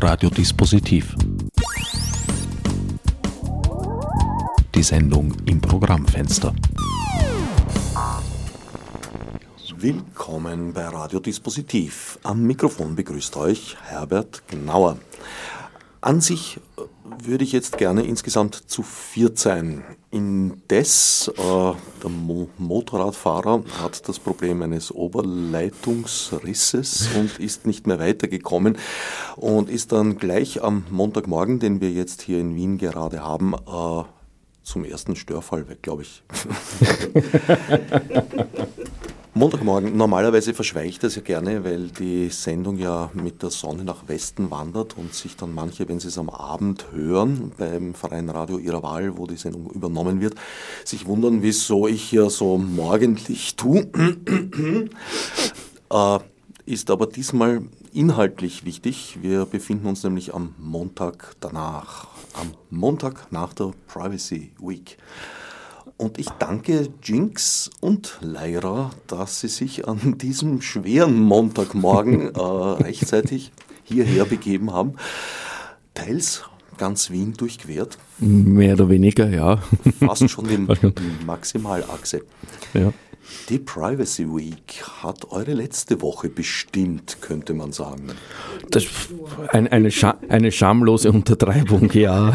Radiodispositiv. Die Sendung im Programmfenster. Willkommen bei Radiodispositiv. Am Mikrofon begrüßt euch Herbert Gnauer. An sich würde ich jetzt gerne insgesamt zu viert sein. Indes, äh, der Mo Motorradfahrer hat das Problem eines Oberleitungsrisses und ist nicht mehr weitergekommen und ist dann gleich am Montagmorgen, den wir jetzt hier in Wien gerade haben, äh, zum ersten Störfall weg, glaube ich. Montagmorgen, normalerweise verschweige das ja gerne, weil die Sendung ja mit der Sonne nach Westen wandert und sich dann manche, wenn sie es am Abend hören, beim Verein Radio ihrer Wahl, wo die Sendung übernommen wird, sich wundern, wieso ich hier so morgendlich tue. äh, ist aber diesmal inhaltlich wichtig. Wir befinden uns nämlich am Montag danach, am Montag nach der Privacy Week. Und ich danke Jinx und Lyra, dass sie sich an diesem schweren Montagmorgen äh, rechtzeitig hierher begeben haben. Teils ganz Wien durchquert. Mehr oder weniger, ja. Fast schon die Maximalachse. Ja. Die Privacy Week hat eure letzte Woche bestimmt, könnte man sagen. Das ein, eine, Scha eine schamlose Untertreibung, ja.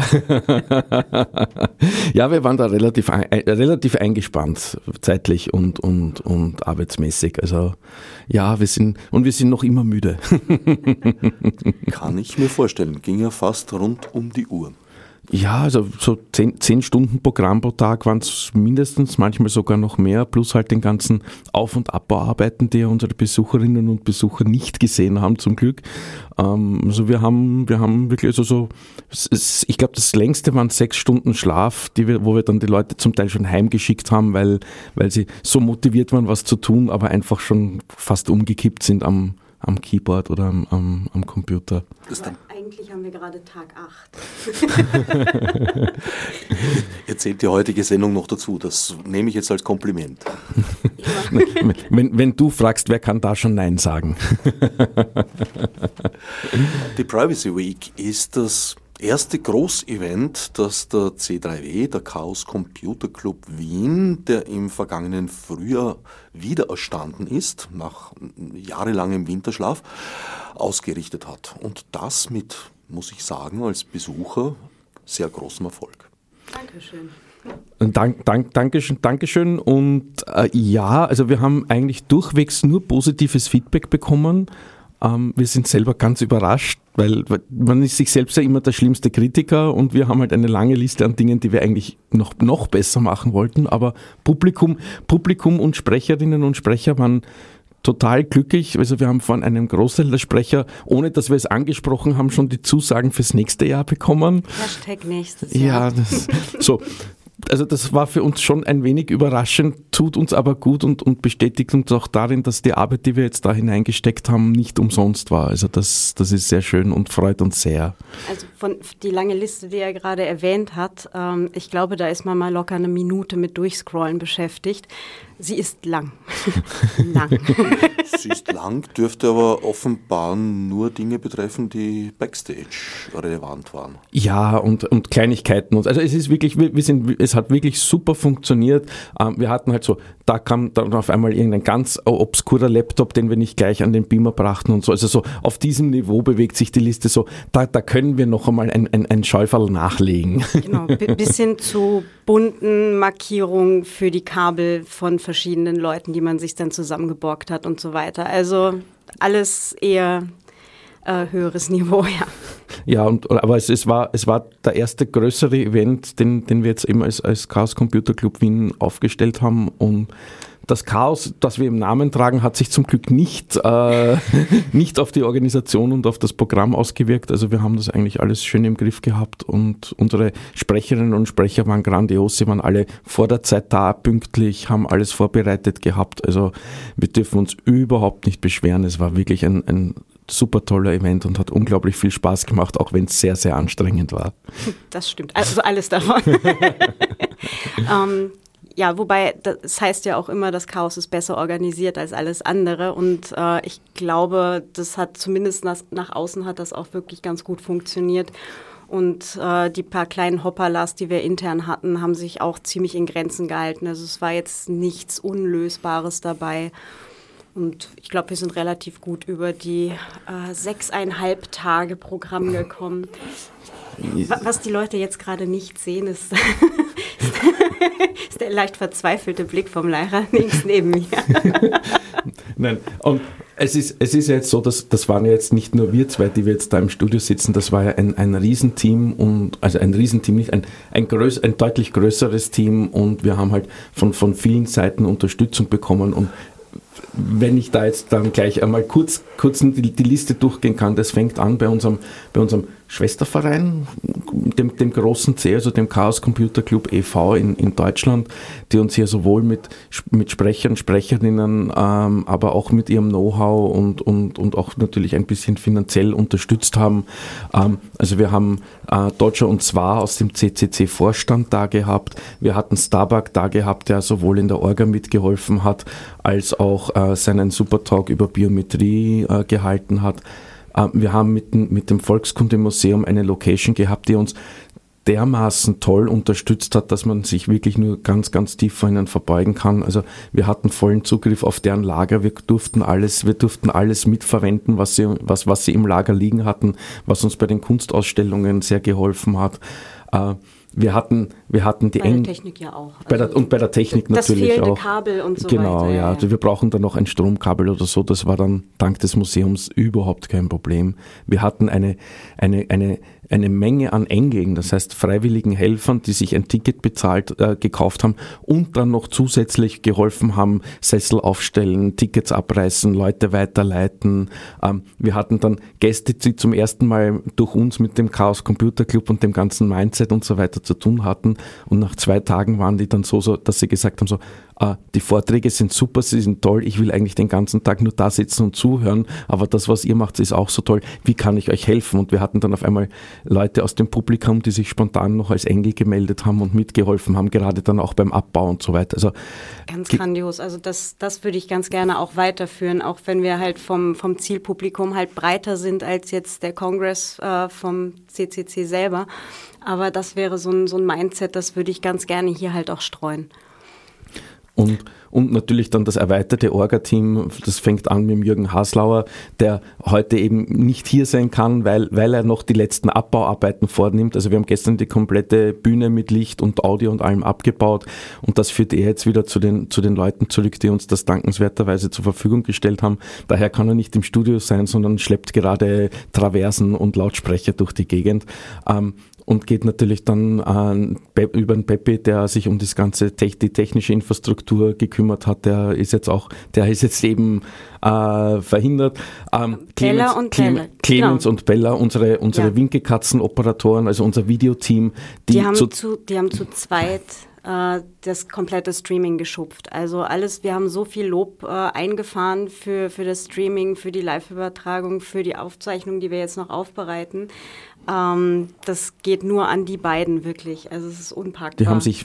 ja, wir waren da relativ, ein, relativ eingespannt, zeitlich und, und, und arbeitsmäßig. Also ja, wir sind, und wir sind noch immer müde. Kann ich mir vorstellen, ging ja fast rund um die Uhr. Ja, also so zehn, zehn Stunden Programm pro Tag waren es mindestens, manchmal sogar noch mehr, plus halt den ganzen Auf- und Abbauarbeiten, die ja unsere Besucherinnen und Besucher nicht gesehen haben, zum Glück. Ähm, also wir haben, wir haben wirklich, also so, ich glaube, das längste waren sechs Stunden Schlaf, die wir, wo wir dann die Leute zum Teil schon heimgeschickt haben, weil, weil sie so motiviert waren, was zu tun, aber einfach schon fast umgekippt sind am, am Keyboard oder am, am, am Computer. Eigentlich haben wir gerade Tag 8. Erzählt die heutige Sendung noch dazu. Das nehme ich jetzt als Kompliment. wenn, wenn du fragst, wer kann da schon Nein sagen? die Privacy Week ist das erste Großevent, das der C3W, der Chaos Computer Club Wien, der im vergangenen Frühjahr wieder erstanden ist, nach jahrelangem Winterschlaf, ausgerichtet hat. Und das mit, muss ich sagen, als Besucher sehr großem Erfolg. Dankeschön. Dank, dank, Dankeschön, Dankeschön. Und äh, ja, also wir haben eigentlich durchwegs nur positives Feedback bekommen. Ähm, wir sind selber ganz überrascht, weil man ist sich selbst ja immer der schlimmste Kritiker und wir haben halt eine lange Liste an Dingen, die wir eigentlich noch, noch besser machen wollten. Aber Publikum, Publikum und Sprecherinnen und Sprecher waren total glücklich. Also wir haben von einem Großteil der Sprecher, ohne dass wir es angesprochen haben, schon die Zusagen fürs nächste Jahr bekommen. Hashtag nächstes Jahr. Ja, das, so also das war für uns schon ein wenig überraschend, tut uns aber gut und, und bestätigt uns auch darin, dass die Arbeit, die wir jetzt da hineingesteckt haben, nicht umsonst war. Also das, das ist sehr schön und freut uns sehr. Also von die lange Liste, die er gerade erwähnt hat, ähm, ich glaube, da ist man mal locker eine Minute mit Durchscrollen beschäftigt. Sie ist lang. lang. Sie ist lang, dürfte aber offenbar nur Dinge betreffen, die Backstage relevant waren. Ja, und, und Kleinigkeiten. Also es ist wirklich, wir, sind, es hat wirklich super funktioniert. Ähm, wir hatten halt so, da kam dann auf einmal irgendein ganz obskurer Laptop, den wir nicht gleich an den Beamer brachten und so. Also so auf diesem Niveau bewegt sich die Liste so, da, da können wir noch einmal ein, ein, ein Schäuferl nachlegen. Genau, bis hin zu bunten Markierungen für die Kabel von verschiedenen Leuten, die man sich dann zusammengeborgt hat und so weiter. Also alles eher äh, höheres Niveau, ja. Ja, und, aber es, es, war, es war der erste größere Event, den, den wir jetzt eben als, als Chaos Computer Club Wien aufgestellt haben und das Chaos, das wir im Namen tragen, hat sich zum Glück nicht, äh, nicht auf die Organisation und auf das Programm ausgewirkt. Also wir haben das eigentlich alles schön im Griff gehabt und unsere Sprecherinnen und Sprecher waren grandios. Sie waren alle vor der Zeit da, pünktlich, haben alles vorbereitet gehabt. Also wir dürfen uns überhaupt nicht beschweren. Es war wirklich ein, ein super toller Event und hat unglaublich viel Spaß gemacht, auch wenn es sehr, sehr anstrengend war. Das stimmt. Also alles davon. ähm, ja, wobei das heißt ja auch immer, das Chaos ist besser organisiert als alles andere. Und äh, ich glaube, das hat zumindest nach, nach außen hat das auch wirklich ganz gut funktioniert. Und äh, die paar kleinen Hopperlas, die wir intern hatten, haben sich auch ziemlich in Grenzen gehalten. Also es war jetzt nichts Unlösbares dabei. Und ich glaube, wir sind relativ gut über die äh, sechseinhalb Tage Programm gekommen. Was die Leute jetzt gerade nicht sehen, ist, ist der leicht verzweifelte Blick vom Lehrer links neben mir. Nein, und es ist, es ist jetzt so, dass das waren jetzt nicht nur wir zwei, die wir jetzt da im Studio sitzen, das war ja ein, ein Riesenteam und also ein Riesenteam, nicht ein, ein, größ, ein deutlich größeres Team und wir haben halt von, von vielen Seiten Unterstützung bekommen und wenn ich da jetzt dann gleich einmal kurz, kurz die, die Liste durchgehen kann, das fängt an bei unserem, bei unserem Schwesterverein, dem, dem großen C, also dem Chaos Computer Club e.V. In, in Deutschland, die uns hier sowohl mit, mit Sprechern, Sprecherinnen, ähm, aber auch mit ihrem Know-how und, und, und auch natürlich ein bisschen finanziell unterstützt haben. Ähm, also wir haben äh, Dodger und Zwar aus dem CCC-Vorstand da gehabt. Wir hatten Starbuck da gehabt, der sowohl in der Orga mitgeholfen hat, als auch äh, seinen Supertalk über Biometrie äh, gehalten hat. Ähm, wir haben mit, mit dem Volkskundemuseum eine Location gehabt, die uns dermaßen toll unterstützt hat, dass man sich wirklich nur ganz, ganz tief vor ihnen verbeugen kann. Also wir hatten vollen Zugriff auf deren Lager, wir durften alles, wir durften alles mitverwenden, was sie, was, was sie im Lager liegen hatten, was uns bei den Kunstausstellungen sehr geholfen hat. Äh, wir hatten, wir hatten die bei der Technik ja auch. Also bei der, und bei der Technik das natürlich auch. Kabel und so genau, weiter. Genau, ja. Also wir brauchen dann noch ein Stromkabel oder so. Das war dann dank des Museums überhaupt kein Problem. Wir hatten eine, eine, eine eine Menge an Engeln, das heißt freiwilligen Helfern, die sich ein Ticket bezahlt, äh, gekauft haben und dann noch zusätzlich geholfen haben, Sessel aufstellen, Tickets abreißen, Leute weiterleiten. Ähm, wir hatten dann Gäste, die zum ersten Mal durch uns mit dem Chaos Computer Club und dem ganzen Mindset und so weiter zu tun hatten und nach zwei Tagen waren die dann so, so dass sie gesagt haben so, ah, die Vorträge sind super, sie sind toll, ich will eigentlich den ganzen Tag nur da sitzen und zuhören, aber das, was ihr macht, ist auch so toll. Wie kann ich euch helfen? Und wir hatten dann auf einmal Leute aus dem Publikum, die sich spontan noch als Engel gemeldet haben und mitgeholfen haben, gerade dann auch beim Abbau und so weiter. Also ganz grandios. Also das, das würde ich ganz gerne auch weiterführen, auch wenn wir halt vom, vom Zielpublikum halt breiter sind als jetzt der Kongress äh, vom CCC selber. Aber das wäre so ein, so ein Mindset, das würde ich ganz gerne hier halt auch streuen. Und, und natürlich dann das erweiterte Orga-Team, das fängt an mit Jürgen Haslauer, der heute eben nicht hier sein kann, weil, weil er noch die letzten Abbauarbeiten vornimmt. Also wir haben gestern die komplette Bühne mit Licht und Audio und allem abgebaut und das führt er jetzt wieder zu den, zu den Leuten zurück, die uns das dankenswerterweise zur Verfügung gestellt haben. Daher kann er nicht im Studio sein, sondern schleppt gerade Traversen und Lautsprecher durch die Gegend. Ähm, und geht natürlich dann äh, über den Peppi, der sich um das ganze die technische Infrastruktur gekümmert hat. Der ist jetzt auch, der ist jetzt eben äh, verhindert. Ähm, Clemens, und Clem, Bella. Clemens genau. und Bella, unsere, unsere ja. Winkekatzen-Operatoren, also unser Videoteam. Die, die, haben zu, zu, die haben zu zweit äh, das komplette Streaming geschupft. Also alles, wir haben so viel Lob äh, eingefahren für, für das Streaming, für die Live-Übertragung, für die Aufzeichnung, die wir jetzt noch aufbereiten. Ähm, das geht nur an die beiden wirklich. Also es ist unpackbar. Die haben sich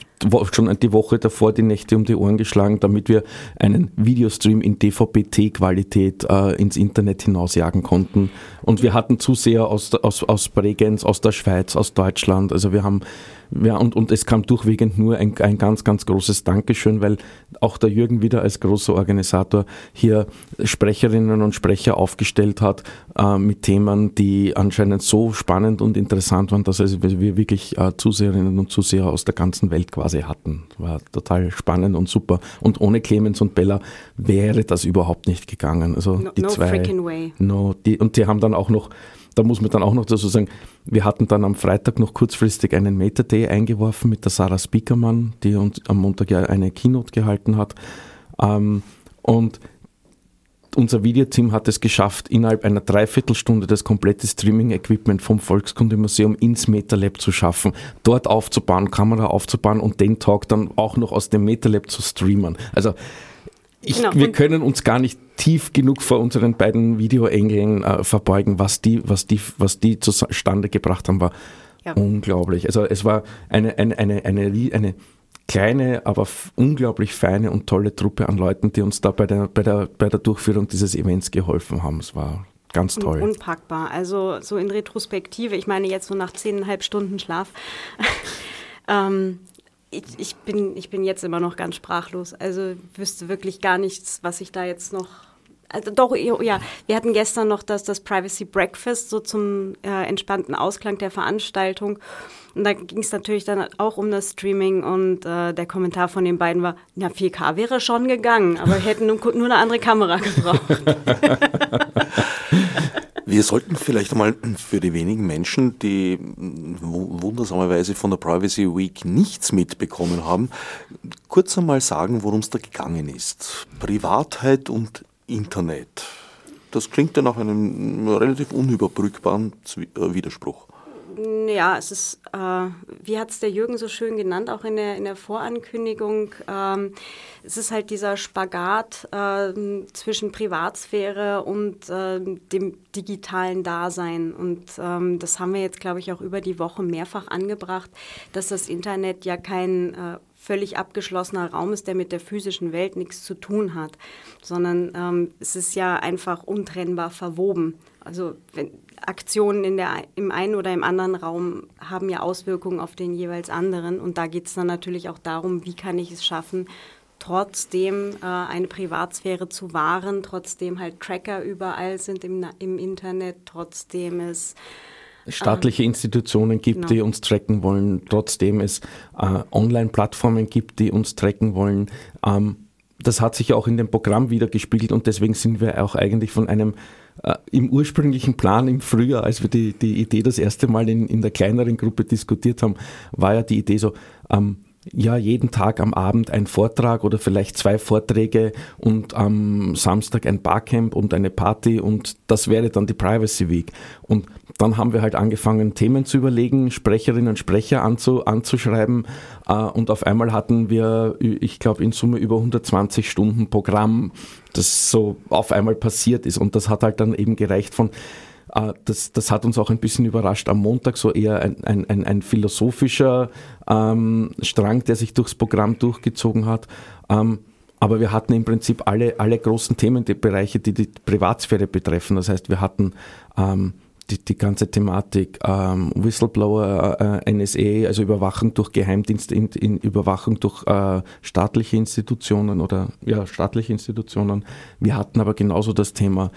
schon die Woche davor die Nächte um die Ohren geschlagen, damit wir einen Videostream in DVB-T-Qualität äh, ins Internet hinausjagen konnten. Und wir hatten Zuseher aus, aus, aus Bregenz, aus der Schweiz, aus Deutschland. Also wir haben ja, und, und es kam durchwegend nur ein, ein ganz, ganz großes Dankeschön, weil auch der Jürgen wieder als großer Organisator hier Sprecherinnen und Sprecher aufgestellt hat äh, mit Themen, die anscheinend so spannend und interessant waren, dass also wir wirklich äh, Zuseherinnen und Zuseher aus der ganzen Welt quasi hatten. War total spannend und super. Und ohne Clemens und Bella wäre das überhaupt nicht gegangen. Also no, die no zwei. Freaking way. No, die, und die haben dann auch noch da muss man dann auch noch dazu sagen, wir hatten dann am Freitag noch kurzfristig einen Meta Day eingeworfen mit der Sarah Speakermann, die uns am Montag ja eine Keynote gehalten hat. Ähm, und unser Videoteam hat es geschafft, innerhalb einer Dreiviertelstunde das komplette Streaming-Equipment vom Volkskundemuseum ins MetaLab zu schaffen, dort aufzubauen, Kamera aufzubauen und den Talk dann auch noch aus dem MetaLab zu streamen. Also ich, genau. wir können uns gar nicht tief genug vor unseren beiden Videoengeln äh, verbeugen, was die, was die, was die zustande gebracht haben, war ja. unglaublich. Also es war eine, eine, eine, eine, eine kleine, aber unglaublich feine und tolle Truppe an Leuten, die uns da bei der, bei der, bei der Durchführung dieses Events geholfen haben. Es war ganz toll. Un unpackbar. Also so in Retrospektive, ich meine jetzt so nach zehneinhalb Stunden Schlaf. ähm, ich, ich, bin, ich bin jetzt immer noch ganz sprachlos. Also wüsste wirklich gar nichts, was ich da jetzt noch also doch, ja, wir hatten gestern noch das, das Privacy Breakfast, so zum äh, entspannten Ausklang der Veranstaltung. Und da ging es natürlich dann auch um das Streaming und äh, der Kommentar von den beiden war, na 4K wäre schon gegangen, aber wir hätten nur, nur eine andere Kamera gebraucht. Wir sollten vielleicht einmal für die wenigen Menschen, die wundersamerweise von der Privacy Week nichts mitbekommen haben, kurz einmal sagen, worum es da gegangen ist. Privatheit und Internet. Das klingt ja nach einem relativ unüberbrückbaren äh, Widerspruch. Ja, es ist, äh, wie hat es der Jürgen so schön genannt, auch in der, in der Vorankündigung, ähm, es ist halt dieser Spagat äh, zwischen Privatsphäre und äh, dem digitalen Dasein. Und ähm, das haben wir jetzt, glaube ich, auch über die Woche mehrfach angebracht, dass das Internet ja kein äh, völlig abgeschlossener Raum ist, der mit der physischen Welt nichts zu tun hat, sondern ähm, es ist ja einfach untrennbar verwoben. Also wenn, Aktionen in der, im einen oder im anderen Raum haben ja Auswirkungen auf den jeweils anderen. Und da geht es dann natürlich auch darum, wie kann ich es schaffen, trotzdem äh, eine Privatsphäre zu wahren, trotzdem halt Tracker überall sind im, im Internet, trotzdem es staatliche Institutionen gibt, genau. die uns tracken wollen, trotzdem es äh, Online-Plattformen gibt, die uns tracken wollen. Ähm, das hat sich auch in dem Programm wieder gespiegelt und deswegen sind wir auch eigentlich von einem äh, im ursprünglichen Plan im Frühjahr, als wir die, die Idee das erste Mal in, in der kleineren Gruppe diskutiert haben, war ja die Idee so, ähm, ja, jeden Tag am Abend ein Vortrag oder vielleicht zwei Vorträge und am Samstag ein Barcamp und eine Party und das wäre dann die Privacy Week. Und dann haben wir halt angefangen, Themen zu überlegen, Sprecherinnen und Sprecher anzu, anzuschreiben äh, und auf einmal hatten wir, ich glaube, in Summe über 120 Stunden Programm, das so auf einmal passiert ist und das hat halt dann eben gereicht von äh, das, das hat uns auch ein bisschen überrascht. Am Montag so eher ein, ein, ein, ein philosophischer ähm, Strang, der sich durchs Programm durchgezogen hat. Ähm, aber wir hatten im Prinzip alle, alle großen Themenbereiche, die die Privatsphäre betreffen. Das heißt, wir hatten ähm, die, die ganze Thematik ähm, Whistleblower, äh, NSA, also Überwachung durch Geheimdienste, in, in Überwachung durch äh, staatliche Institutionen oder ja, staatliche Institutionen. Wir hatten aber genauso das Thema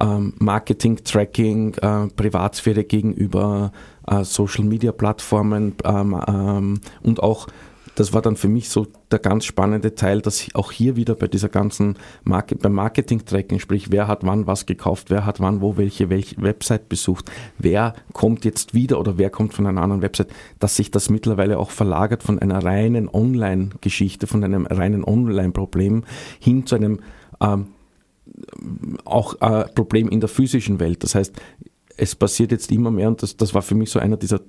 ähm, Marketing, Tracking, äh, Privatsphäre gegenüber äh, Social Media Plattformen ähm, ähm und auch das war dann für mich so der ganz spannende Teil, dass auch hier wieder bei dieser ganzen Market, beim Marketing-Tracking, sprich, wer hat wann was gekauft, wer hat wann wo welche, welche Website besucht, wer kommt jetzt wieder oder wer kommt von einer anderen Website, dass sich das mittlerweile auch verlagert von einer reinen Online-Geschichte, von einem reinen Online-Problem hin zu einem ähm, auch äh, Problem in der physischen Welt. Das heißt, es passiert jetzt immer mehr und das, das war für mich so einer dieser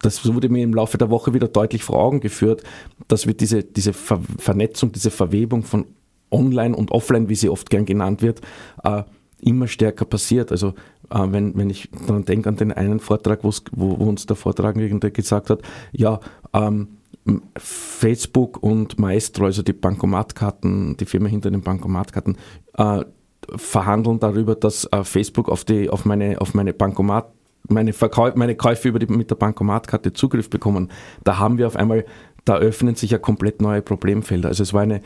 das wurde mir im Laufe der Woche wieder deutlich vor Augen geführt, dass wir diese, diese Ver Vernetzung, diese Verwebung von Online und Offline, wie sie oft gern genannt wird, äh, immer stärker passiert. Also äh, wenn, wenn ich daran denke an den einen Vortrag, wo, wo uns der Vortragende gesagt hat, ja, ähm, Facebook und Maestro, also die Bankomatkarten, die Firma hinter den Bankomatkarten, äh, verhandeln darüber, dass äh, Facebook auf, die, auf, meine, auf meine Bankomat meine, Verkäu meine Käufe über die, mit der Bankomatkarte Zugriff bekommen, da haben wir auf einmal, da öffnen sich ja komplett neue Problemfelder. Also es war eine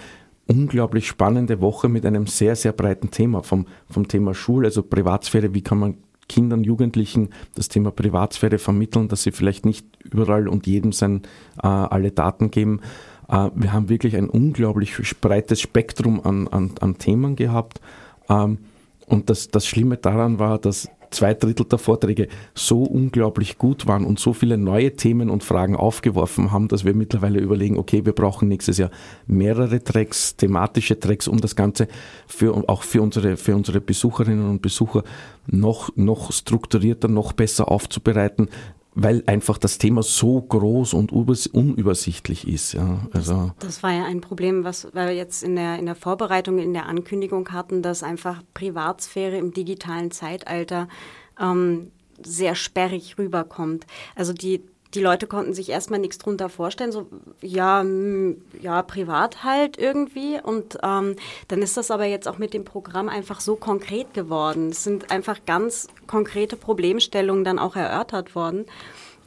unglaublich spannende Woche mit einem sehr, sehr breiten Thema, vom, vom Thema Schule, also Privatsphäre, wie kann man Kindern, Jugendlichen das Thema Privatsphäre vermitteln, dass sie vielleicht nicht überall und jedem sein, äh, alle Daten geben. Äh, wir haben wirklich ein unglaublich breites Spektrum an, an, an Themen gehabt. Ähm, und das, das Schlimme daran war, dass zwei Drittel der Vorträge so unglaublich gut waren und so viele neue Themen und Fragen aufgeworfen haben, dass wir mittlerweile überlegen, okay, wir brauchen nächstes Jahr mehrere Tracks, thematische Tracks, um das Ganze für, auch für unsere, für unsere Besucherinnen und Besucher noch, noch strukturierter, noch besser aufzubereiten, weil einfach das Thema so groß und unübersichtlich ist. Ja. Also das, das, war ja ein Problem, was wir jetzt in der, in der Vorbereitung, in der Ankündigung hatten, dass einfach Privatsphäre im digitalen Zeitalter ähm, sehr sperrig rüberkommt. Also die die Leute konnten sich erstmal nichts drunter vorstellen, so ja, ja, privat halt irgendwie. Und ähm, dann ist das aber jetzt auch mit dem Programm einfach so konkret geworden. Es sind einfach ganz konkrete Problemstellungen dann auch erörtert worden.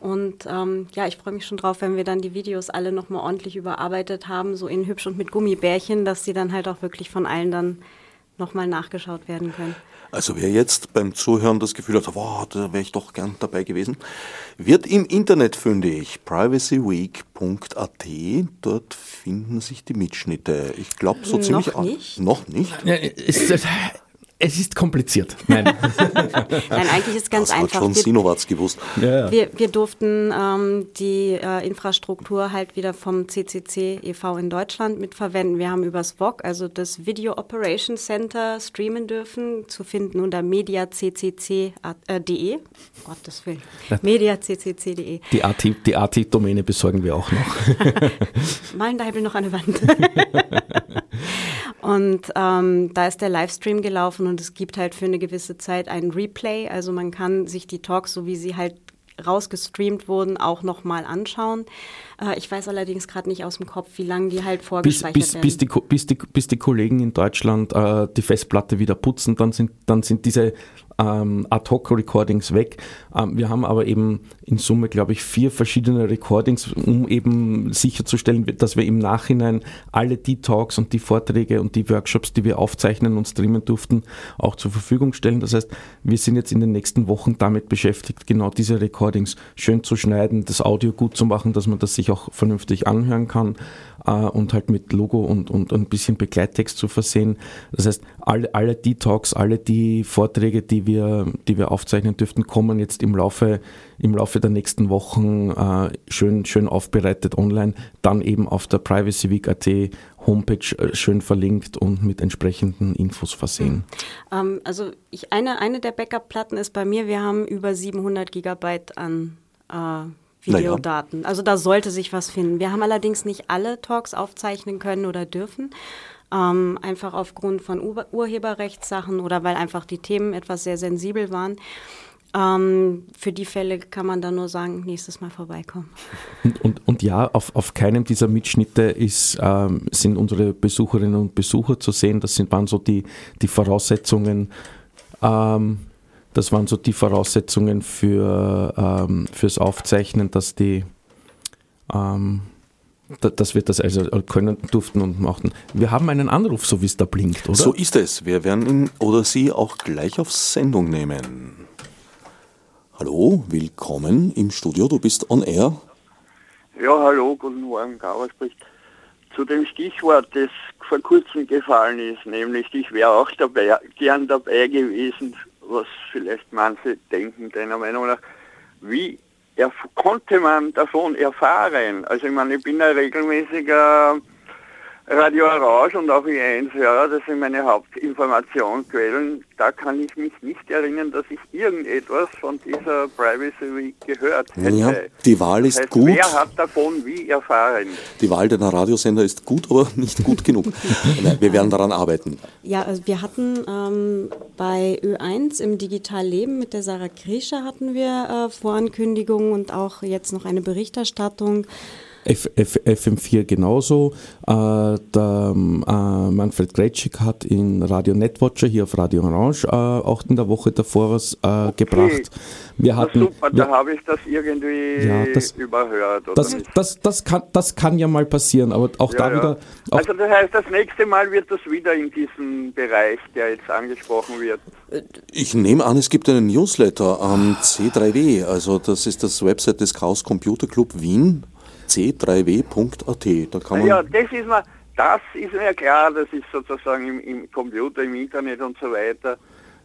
Und ähm, ja, ich freue mich schon drauf, wenn wir dann die Videos alle nochmal ordentlich überarbeitet haben, so in hübsch und mit Gummibärchen, dass sie dann halt auch wirklich von allen dann nochmal nachgeschaut werden können. Also wer jetzt beim Zuhören das Gefühl hat, wow, da wäre ich doch gern dabei gewesen, wird im Internet fündig. privacyweek.at, dort finden sich die Mitschnitte. Ich glaube so ziemlich... Noch nicht? Noch nicht? Ja, ist, es ist kompliziert. Nein. Nein, eigentlich ist es ganz das einfach. Hat schon Sinowatz gewusst. Ja, ja. Wir, wir durften ähm, die äh, Infrastruktur halt wieder vom CCC e.V. in Deutschland mitverwenden. Wir haben übers VOG, also das Video Operation Center, streamen dürfen, zu finden unter mediaccc.de. Äh, Gottes Willen. mediaccc.de. Die AT-Domäne die AT besorgen wir auch noch. Malen da noch an der Wand. und ähm, da ist der Livestream gelaufen und es gibt halt für eine gewisse Zeit einen Replay. Also man kann sich die Talks, so wie sie halt rausgestreamt wurden, auch nochmal anschauen. Äh, ich weiß allerdings gerade nicht aus dem Kopf, wie lange die halt vorgespeichert bis, bis, werden. Bis die, bis, die, bis die Kollegen in Deutschland äh, die Festplatte wieder putzen, dann sind, dann sind diese ähm, Ad-Hoc-Recordings weg. Ähm, wir haben aber eben in Summe, glaube ich, vier verschiedene Recordings, um eben sicherzustellen, dass wir im Nachhinein alle die Talks und die Vorträge und die Workshops, die wir aufzeichnen und streamen durften, auch zur Verfügung stellen. Das heißt, wir sind jetzt in den nächsten Wochen damit beschäftigt, genau diese Recordings schön zu schneiden, das Audio gut zu machen, dass man das sich auch vernünftig anhören kann und halt mit Logo und, und ein bisschen Begleittext zu versehen. Das heißt, alle, alle die Talks, alle die Vorträge, die wir, die wir aufzeichnen dürften, kommen jetzt im Laufe, im Laufe der nächsten Wochen äh, schön, schön aufbereitet online, dann eben auf der Privacy Week.at Homepage äh, schön verlinkt und mit entsprechenden Infos versehen. Ähm, also ich, eine, eine der Backup-Platten ist bei mir, wir haben über 700 Gigabyte an äh, Videodaten. Naja. Also da sollte sich was finden. Wir haben allerdings nicht alle Talks aufzeichnen können oder dürfen. Ähm, einfach aufgrund von Ur Urheberrechtssachen oder weil einfach die Themen etwas sehr sensibel waren. Ähm, für die Fälle kann man dann nur sagen, nächstes Mal vorbeikommen. Und, und, und ja, auf, auf keinem dieser Mitschnitte ist, ähm, sind unsere Besucherinnen und Besucher zu sehen. Das sind, waren so die, die Voraussetzungen. Ähm, das waren so die Voraussetzungen für, ähm, fürs Aufzeichnen, dass die ähm, dass wir das also können durften und machten. Wir haben einen Anruf, so wie es da blinkt, oder? So ist es. Wir werden ihn oder Sie auch gleich auf Sendung nehmen. Hallo, willkommen im Studio. Du bist on air. Ja, hallo, guten Morgen, Gauer spricht. Zu dem Stichwort, das vor kurzem gefallen ist, nämlich ich wäre auch dabei, gern dabei gewesen, was vielleicht manche denken, deiner Meinung nach, wie konnte man davon erfahren? Also ich meine, ich bin ein regelmäßiger Radio Orange und auch I1-Hörer, das sind meine Hauptinformationsquellen. Da kann ich mich nicht erinnern, dass ich irgendetwas von dieser Privacy Week gehört hätte. Ja, die Wahl ist das heißt, gut. Wer hat davon wie erfahren? Die Wahl deiner Radiosender ist gut, aber nicht gut genug. Nein, wir werden daran arbeiten. Ja, also wir hatten ähm, bei Ö1 im Digitalleben mit der Sarah Grischer hatten wir äh, Vorankündigungen und auch jetzt noch eine Berichterstattung F, F, FM4 genauso. Äh, der äh, Manfred Gretschik hat in Radio Netwatcher hier auf Radio Orange äh, auch in der Woche davor was äh, okay. gebracht. Wir hatten, super, wir, da habe ich das irgendwie ja, das, überhört. Das, das, das, kann, das kann ja mal passieren, aber auch ja, da ja. wieder. Auch also das heißt, das nächste Mal wird das wieder in diesem Bereich, der jetzt angesprochen wird. Ich nehme an, es gibt einen Newsletter am C3W, also das ist das Website des Chaos Computer Club Wien c3w.at. Da kann man ja, das ist mir, das ist mir klar, das ist sozusagen im, im, Computer, im Internet und so weiter.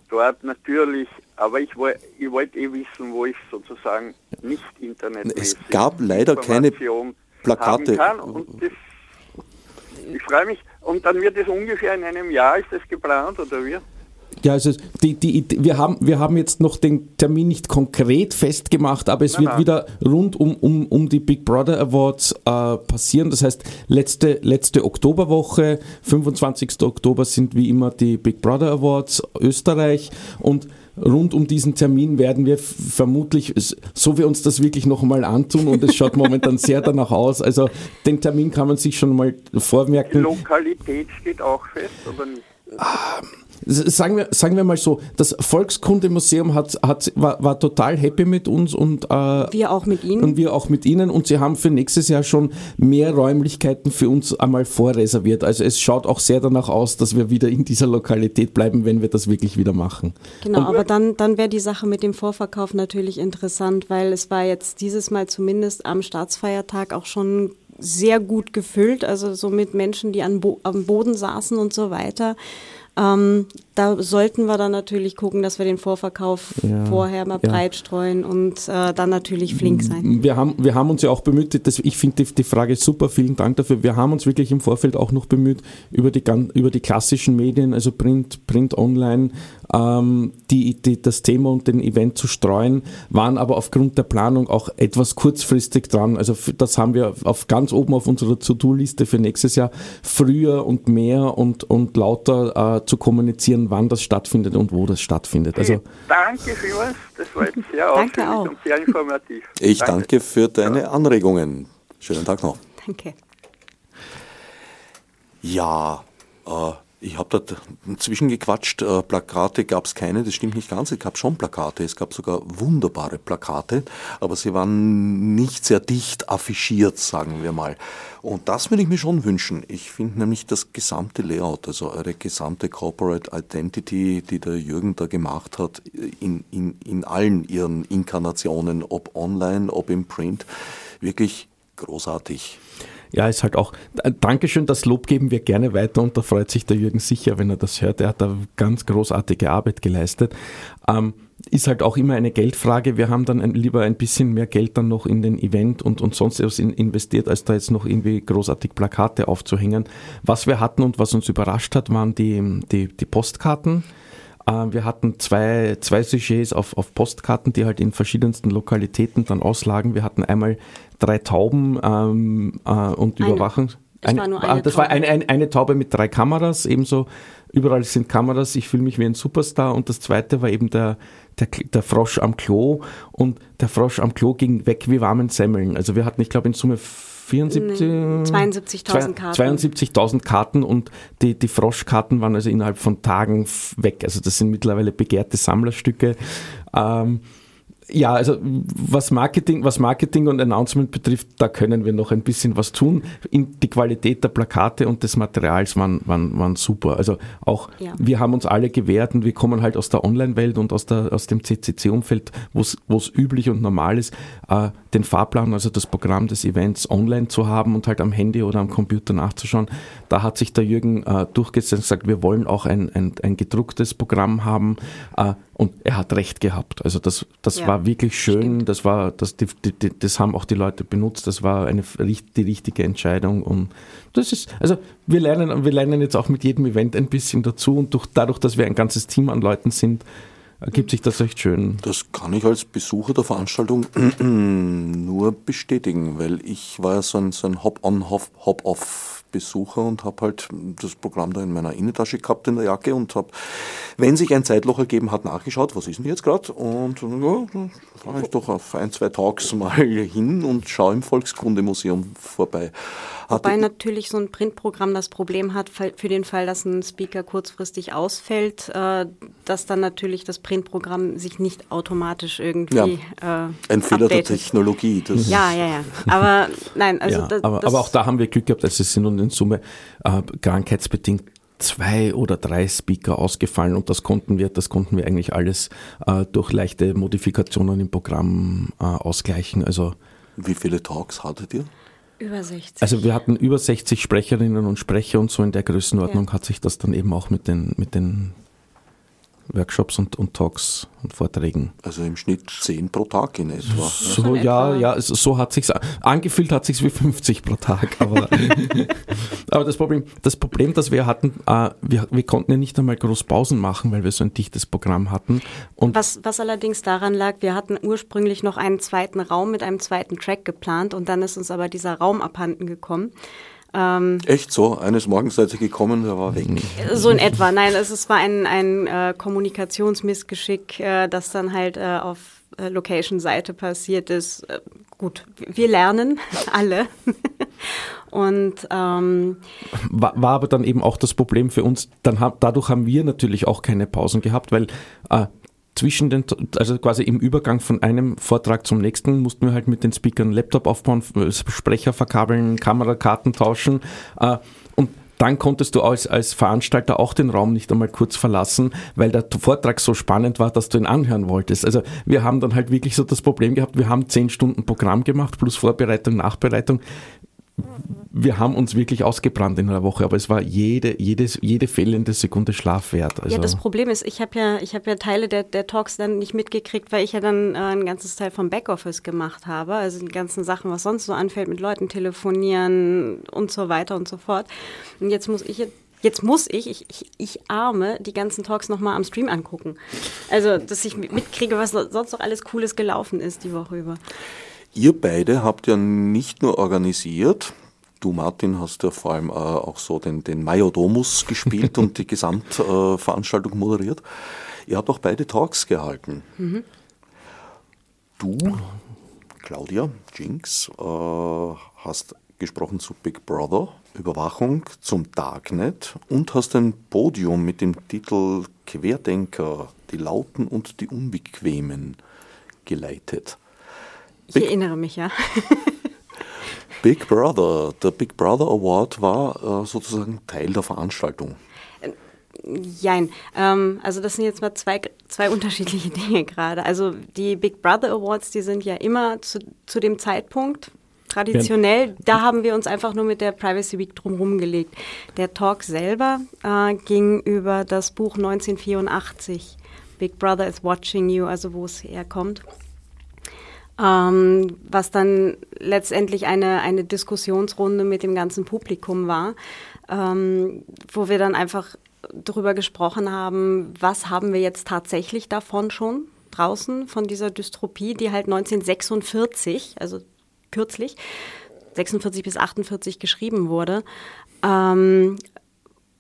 Dort natürlich, aber ich, ich wollte eh wissen, wo ich sozusagen nicht Internet Es gab leider keine Plakate. Das, ich freue mich. Und dann wird es ungefähr in einem Jahr, ist das geplant oder wie? Ja, also die, die, wir, haben, wir haben jetzt noch den Termin nicht konkret festgemacht, aber es nein, wird nein. wieder rund um, um, um die Big Brother Awards äh, passieren. Das heißt, letzte, letzte Oktoberwoche, 25. Oktober sind wie immer die Big Brother Awards Österreich und rund um diesen Termin werden wir vermutlich, so wie uns das wirklich noch einmal antun und es schaut momentan sehr danach aus. Also den Termin kann man sich schon mal vormerken. Die Lokalität steht auch fest, oder nicht? Sagen wir, sagen wir mal so, das Volkskundemuseum hat, hat, war, war total happy mit uns und äh, wir auch mit ihnen. Und wir auch mit ihnen und sie haben für nächstes Jahr schon mehr Räumlichkeiten für uns einmal vorreserviert. Also es schaut auch sehr danach aus, dass wir wieder in dieser Lokalität bleiben, wenn wir das wirklich wieder machen. Genau, und, aber dann, dann wäre die Sache mit dem Vorverkauf natürlich interessant, weil es war jetzt dieses Mal zumindest am Staatsfeiertag auch schon sehr gut gefüllt, also so mit Menschen, die an Bo am Boden saßen und so weiter. Ähm, da sollten wir dann natürlich gucken, dass wir den Vorverkauf ja, vorher mal ja. breit streuen und äh, dann natürlich flink sein. Wir haben, wir haben uns ja auch bemüht, das, ich finde die, die, Frage super, vielen Dank dafür. Wir haben uns wirklich im Vorfeld auch noch bemüht, über die, über die klassischen Medien, also Print, Print Online, ähm, die, die, das Thema und den Event zu streuen, waren aber aufgrund der Planung auch etwas kurzfristig dran. Also das haben wir auf ganz oben auf unserer To-Do-Liste für nächstes Jahr früher und mehr und, und lauter äh, zu kommunizieren, wann das stattfindet und wo das stattfindet. Also, danke vielmals, das war jetzt sehr danke auch. und sehr informativ. Ich danke, danke für deine Anregungen. Schönen Tag noch. Danke. Ja, äh, ich habe da inzwischen gequatscht, äh, Plakate gab es keine, das stimmt nicht ganz, es gab schon Plakate, es gab sogar wunderbare Plakate, aber sie waren nicht sehr dicht affichiert, sagen wir mal. Und das würde ich mir schon wünschen. Ich finde nämlich das gesamte Layout, also eure gesamte Corporate Identity, die der Jürgen da gemacht hat, in, in, in allen ihren Inkarnationen, ob online, ob im Print, wirklich großartig ja, ist halt auch, Dankeschön, das Lob geben wir gerne weiter und da freut sich der Jürgen sicher, wenn er das hört. Er hat da ganz großartige Arbeit geleistet. Ähm, ist halt auch immer eine Geldfrage. Wir haben dann ein, lieber ein bisschen mehr Geld dann noch in den Event und, und sonst etwas in, investiert, als da jetzt noch irgendwie großartig Plakate aufzuhängen. Was wir hatten und was uns überrascht hat, waren die, die, die Postkarten. Äh, wir hatten zwei, zwei Sujets auf, auf Postkarten, die halt in verschiedensten Lokalitäten dann auslagen. Wir hatten einmal drei Tauben ähm, äh, und eine. Überwachung. Eine, war nur eine das Taube. war eine, eine, eine, Taube mit drei Kameras, ebenso überall sind Kameras, ich fühle mich wie ein Superstar. Und das zweite war eben der, der, der Frosch am Klo und der Frosch am Klo ging weg wie warmen Semmeln. Also wir hatten, ich glaube, in Summe 74, nee, 72.000 Karten. 72.000 Karten und die, die Froschkarten waren also innerhalb von Tagen weg. Also das sind mittlerweile begehrte Sammlerstücke. Ähm, ja, also was Marketing, was Marketing und Announcement betrifft, da können wir noch ein bisschen was tun. In, die Qualität der Plakate und des Materials waren, waren, waren super. Also auch ja. wir haben uns alle gewehrt und wir kommen halt aus der Online-Welt und aus, der, aus dem CCC-Umfeld, wo es üblich und normal ist, äh, den Fahrplan, also das Programm des Events online zu haben und halt am Handy oder am Computer nachzuschauen. Da hat sich der Jürgen äh, durchgesetzt und gesagt, wir wollen auch ein, ein, ein gedrucktes Programm haben. Äh, und er hat recht gehabt. Also das, das ja, war wirklich schön. Stimmt. Das war, das, die, die, das haben auch die Leute benutzt. Das war eine die richtige Entscheidung. Und das ist, also wir lernen, wir lernen jetzt auch mit jedem Event ein bisschen dazu. Und durch, dadurch, dass wir ein ganzes Team an Leuten sind, ergibt sich das echt schön. Das kann ich als Besucher der Veranstaltung nur bestätigen, weil ich war ja so ein, so ein Hop-on, Hop-off Besucher und habe halt das Programm da in meiner Innentasche gehabt in der Jacke und habe, wenn sich ein Zeitloch ergeben hat, nachgeschaut, was ist denn jetzt gerade? Und ja, fahre ich doch auf ein, zwei Tags mal hin und schaue im Volkskundemuseum vorbei. Wobei natürlich so ein Printprogramm das Problem hat, für den Fall, dass ein Speaker kurzfristig ausfällt, äh, dass dann natürlich das Printprogramm sich nicht automatisch irgendwie. Ja, äh, ein Fehler updatet. der Technologie. ja, ja, ja. Aber nein, also. Ja, das, aber, aber, auch da haben wir Glück gehabt, dass es sind und in Summe äh, krankheitsbedingt zwei oder drei Speaker ausgefallen und das konnten wir, das konnten wir eigentlich alles äh, durch leichte Modifikationen im Programm äh, ausgleichen. Also wie viele Talks hattet ihr? Über 60. Also wir hatten über 60 Sprecherinnen und Sprecher und so in der Größenordnung ja. hat sich das dann eben auch mit den, mit den Workshops und, und Talks und Vorträgen. Also im Schnitt 10 pro Tag in etwa. So, ja, ja, so hat sich's angefühlt hat sich's wie 50 pro Tag. Aber, aber das Problem, das Problem, das wir hatten, äh, wir, wir konnten ja nicht einmal groß Pausen machen, weil wir so ein dichtes Programm hatten. Und was, was allerdings daran lag, wir hatten ursprünglich noch einen zweiten Raum mit einem zweiten Track geplant und dann ist uns aber dieser Raum abhanden gekommen. Ähm, Echt so? Eines Morgens seid ihr gekommen, der war weg. So in etwa. Nein, es, es war ein, ein äh, Kommunikationsmissgeschick, äh, das dann halt äh, auf äh, Location-Seite passiert ist. Äh, gut, wir lernen alle. Und ähm, war, war, aber dann eben auch das Problem für uns, dann hab, dadurch haben wir natürlich auch keine Pausen gehabt, weil äh, zwischen den, also quasi im Übergang von einem Vortrag zum nächsten mussten wir halt mit den Speakern Laptop aufbauen, Sprecher verkabeln, Kamerakarten tauschen äh, und dann konntest du als, als Veranstalter auch den Raum nicht einmal kurz verlassen, weil der Vortrag so spannend war, dass du ihn anhören wolltest. Also wir haben dann halt wirklich so das Problem gehabt, wir haben zehn Stunden Programm gemacht, plus Vorbereitung, Nachbereitung wir haben uns wirklich ausgebrannt in einer Woche, aber es war jede, jedes, jede fehlende Sekunde Schlaf wert. Also ja, das Problem ist, ich habe ja, hab ja Teile der, der Talks dann nicht mitgekriegt, weil ich ja dann äh, ein ganzes Teil vom Backoffice gemacht habe. Also die ganzen Sachen, was sonst so anfällt, mit Leuten telefonieren und so weiter und so fort. Und jetzt muss ich jetzt muss ich, ich, ich, ich arme, die ganzen Talks nochmal am Stream angucken. Also, dass ich mitkriege, was sonst noch alles Cooles gelaufen ist die Woche über. Ihr beide habt ja nicht nur organisiert, du Martin hast ja vor allem äh, auch so den, den Majodomus gespielt und die Gesamtveranstaltung äh, moderiert. Ihr habt auch beide Talks gehalten. Mhm. Du, Claudia Jinx, äh, hast gesprochen zu Big Brother, Überwachung zum Darknet und hast ein Podium mit dem Titel Querdenker, die Lauten und die Unbequemen geleitet. Ich Big, erinnere mich, ja. Big Brother, der Big Brother Award war äh, sozusagen Teil der Veranstaltung. Jein. Ähm, also das sind jetzt mal zwei, zwei unterschiedliche Dinge gerade. Also die Big Brother Awards, die sind ja immer zu, zu dem Zeitpunkt traditionell. Da haben wir uns einfach nur mit der Privacy Week drumherum gelegt. Der Talk selber äh, ging über das Buch 1984. Big Brother is Watching You, also wo es herkommt ähm, was dann letztendlich eine, eine Diskussionsrunde mit dem ganzen Publikum war, ähm, wo wir dann einfach darüber gesprochen haben, was haben wir jetzt tatsächlich davon schon draußen, von dieser Dystropie, die halt 1946, also kürzlich, 46 bis 48 geschrieben wurde. Ähm,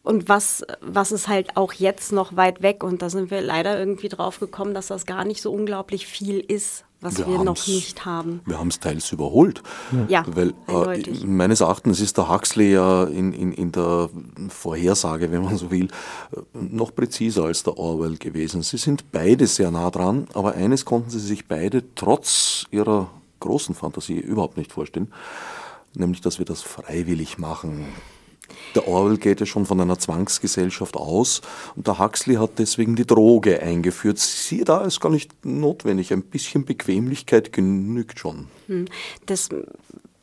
und was, was ist halt auch jetzt noch weit weg? Und da sind wir leider irgendwie drauf gekommen, dass das gar nicht so unglaublich viel ist, was wir, wir noch nicht haben. Wir haben es teils überholt. Ja, Weil äh, meines Erachtens ist der Huxley ja in, in, in der Vorhersage, wenn man so will, noch präziser als der Orwell gewesen. Sie sind beide sehr nah dran, aber eines konnten sie sich beide trotz ihrer großen Fantasie überhaupt nicht vorstellen, nämlich dass wir das freiwillig machen. Der Orwell geht ja schon von einer Zwangsgesellschaft aus und der Huxley hat deswegen die Droge eingeführt. Siehe da, ist gar nicht notwendig. Ein bisschen Bequemlichkeit genügt schon. Hm. Das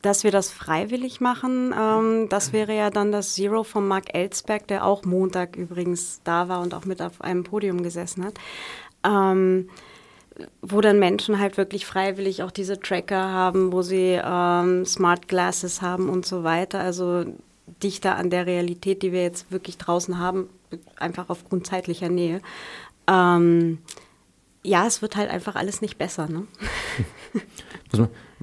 dass wir das freiwillig machen, ähm, das wäre ja dann das Zero von Mark Ellsberg, der auch Montag übrigens da war und auch mit auf einem Podium gesessen hat. Ähm, wo dann Menschen halt wirklich freiwillig auch diese Tracker haben, wo sie ähm, Smart Glasses haben und so weiter. Also dichter an der Realität, die wir jetzt wirklich draußen haben, einfach aufgrund zeitlicher Nähe. Ähm, ja, es wird halt einfach alles nicht besser. Ne?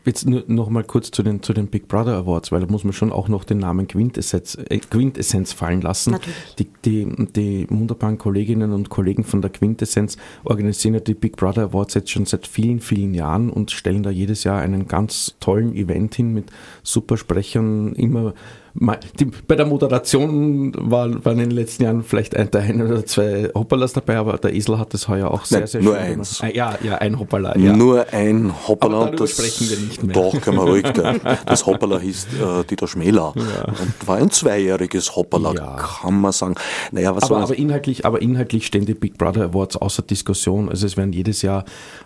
Jetzt noch mal kurz zu den, zu den Big Brother Awards, weil da muss man schon auch noch den Namen Quintessenz, äh, Quintessenz fallen lassen. Natürlich. Die, die, die wunderbaren Kolleginnen und Kollegen von der Quintessenz organisieren ja die Big Brother Awards jetzt schon seit vielen, vielen Jahren und stellen da jedes Jahr einen ganz tollen Event hin mit Supersprechern, immer die, bei der Moderation war, waren in den letzten Jahren vielleicht ein, ein oder zwei Hoppalas dabei, aber der Esel hat das heuer auch sehr, Nein, sehr nur schön eins. Gemacht. Ja, ja, ein Hoppala. Ja. Nur ein Hoppala. Aber das sprechen wir nicht mehr. Doch, können wir ruhig. Das Hoppala hieß äh, Dieter Schmäler ja. und war ein zweijähriges Hoppala, ja. kann man sagen. Naja, was aber, aber, inhaltlich, aber inhaltlich stehen die Big Brother Awards außer Diskussion. Also es werden jedes Jahr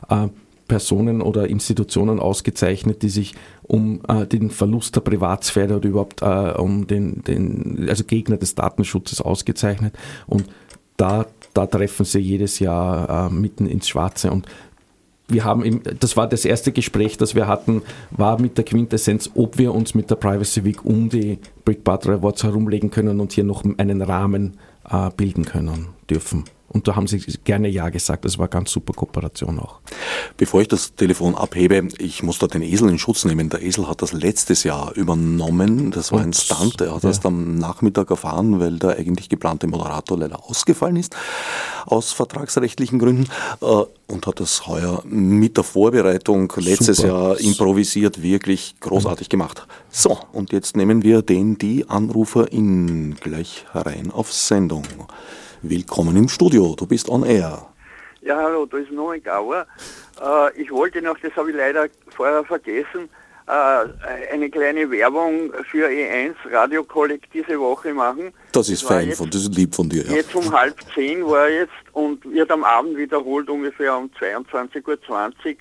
äh, Personen oder Institutionen ausgezeichnet, die sich um äh, den Verlust der Privatsphäre oder überhaupt äh, um den, den, also Gegner des Datenschutzes ausgezeichnet. Und da, da treffen sie jedes Jahr äh, mitten ins Schwarze. Und wir haben, im, das war das erste Gespräch, das wir hatten, war mit der Quintessenz, ob wir uns mit der Privacy Week um die Brick Butter Awards herumlegen können und hier noch einen Rahmen äh, bilden können dürfen. Und da haben sie gerne Ja gesagt. Das war ganz super Kooperation auch. Bevor ich das Telefon abhebe, ich muss da den Esel in Schutz nehmen. Der Esel hat das letztes Jahr übernommen. Das war Und, ein Stunt. Er hat ja. das am Nachmittag erfahren, weil der eigentlich geplante Moderator leider ausgefallen ist, aus vertragsrechtlichen Gründen. Äh, und hat das heuer mit der Vorbereitung letztes super. Jahr improvisiert wirklich großartig gemacht. So, und jetzt nehmen wir den, die Anruferin gleich herein auf Sendung. Willkommen im Studio, du bist on air. Ja, hallo, da ist Noel Gauer. Äh, ich wollte noch, das habe ich leider vorher vergessen, äh, eine kleine Werbung für E1 Radiokolleg diese Woche machen. Das ist fein, jetzt, von, das ist lieb von dir. Ja. Jetzt um halb zehn war jetzt und wird am Abend wiederholt ungefähr um 22.20 Uhr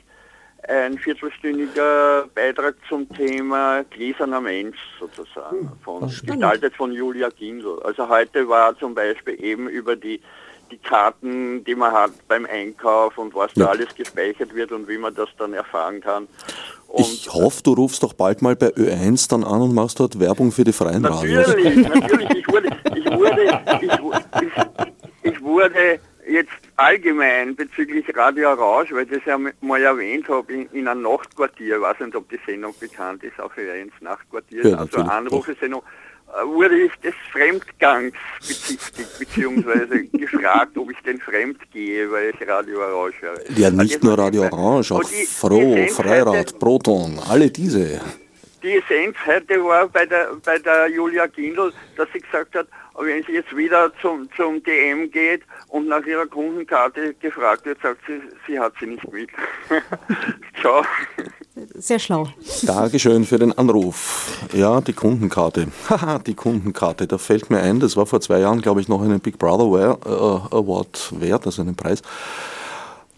ein viertelstündiger Beitrag zum Thema gläserner Mensch sozusagen, hm, von, gestaltet von Julia Gindl. Also heute war zum Beispiel eben über die, die Karten, die man hat beim Einkauf und was ja. da alles gespeichert wird und wie man das dann erfahren kann. Und ich hoffe, du rufst doch bald mal bei Ö1 dann an und machst dort Werbung für die freien Radios. Natürlich, natürlich. Ich wurde, ich wurde, ich, ich, ich wurde jetzt allgemein bezüglich Radio Rausch, weil ich das ja mal erwähnt habe, in, in einem Nachtquartier, ich weiß nicht, ob die Sendung bekannt ist, auch für ins Nachtquartier, ja, also Anrufesendung, äh, wurde ich des Fremdgangs bezichtigt, beziehungsweise gefragt, ob ich denn fremd gehe, weil ich Radio Orange höre. Ja, nicht nur Radio Orange, auch die, Froh, die Freirad, Proton, alle diese. Die Essenz heute war bei der, bei der Julia Gindl, dass sie gesagt hat, wenn sie jetzt wieder zum, zum DM geht und nach ihrer Kundenkarte gefragt wird, sagt sie, sie hat sie nicht mit. Ciao. Sehr schlau. Dankeschön für den Anruf. Ja, die Kundenkarte. Haha, die Kundenkarte. Da fällt mir ein, das war vor zwei Jahren, glaube ich, noch einen Big Brother äh, Award wert, also einen Preis.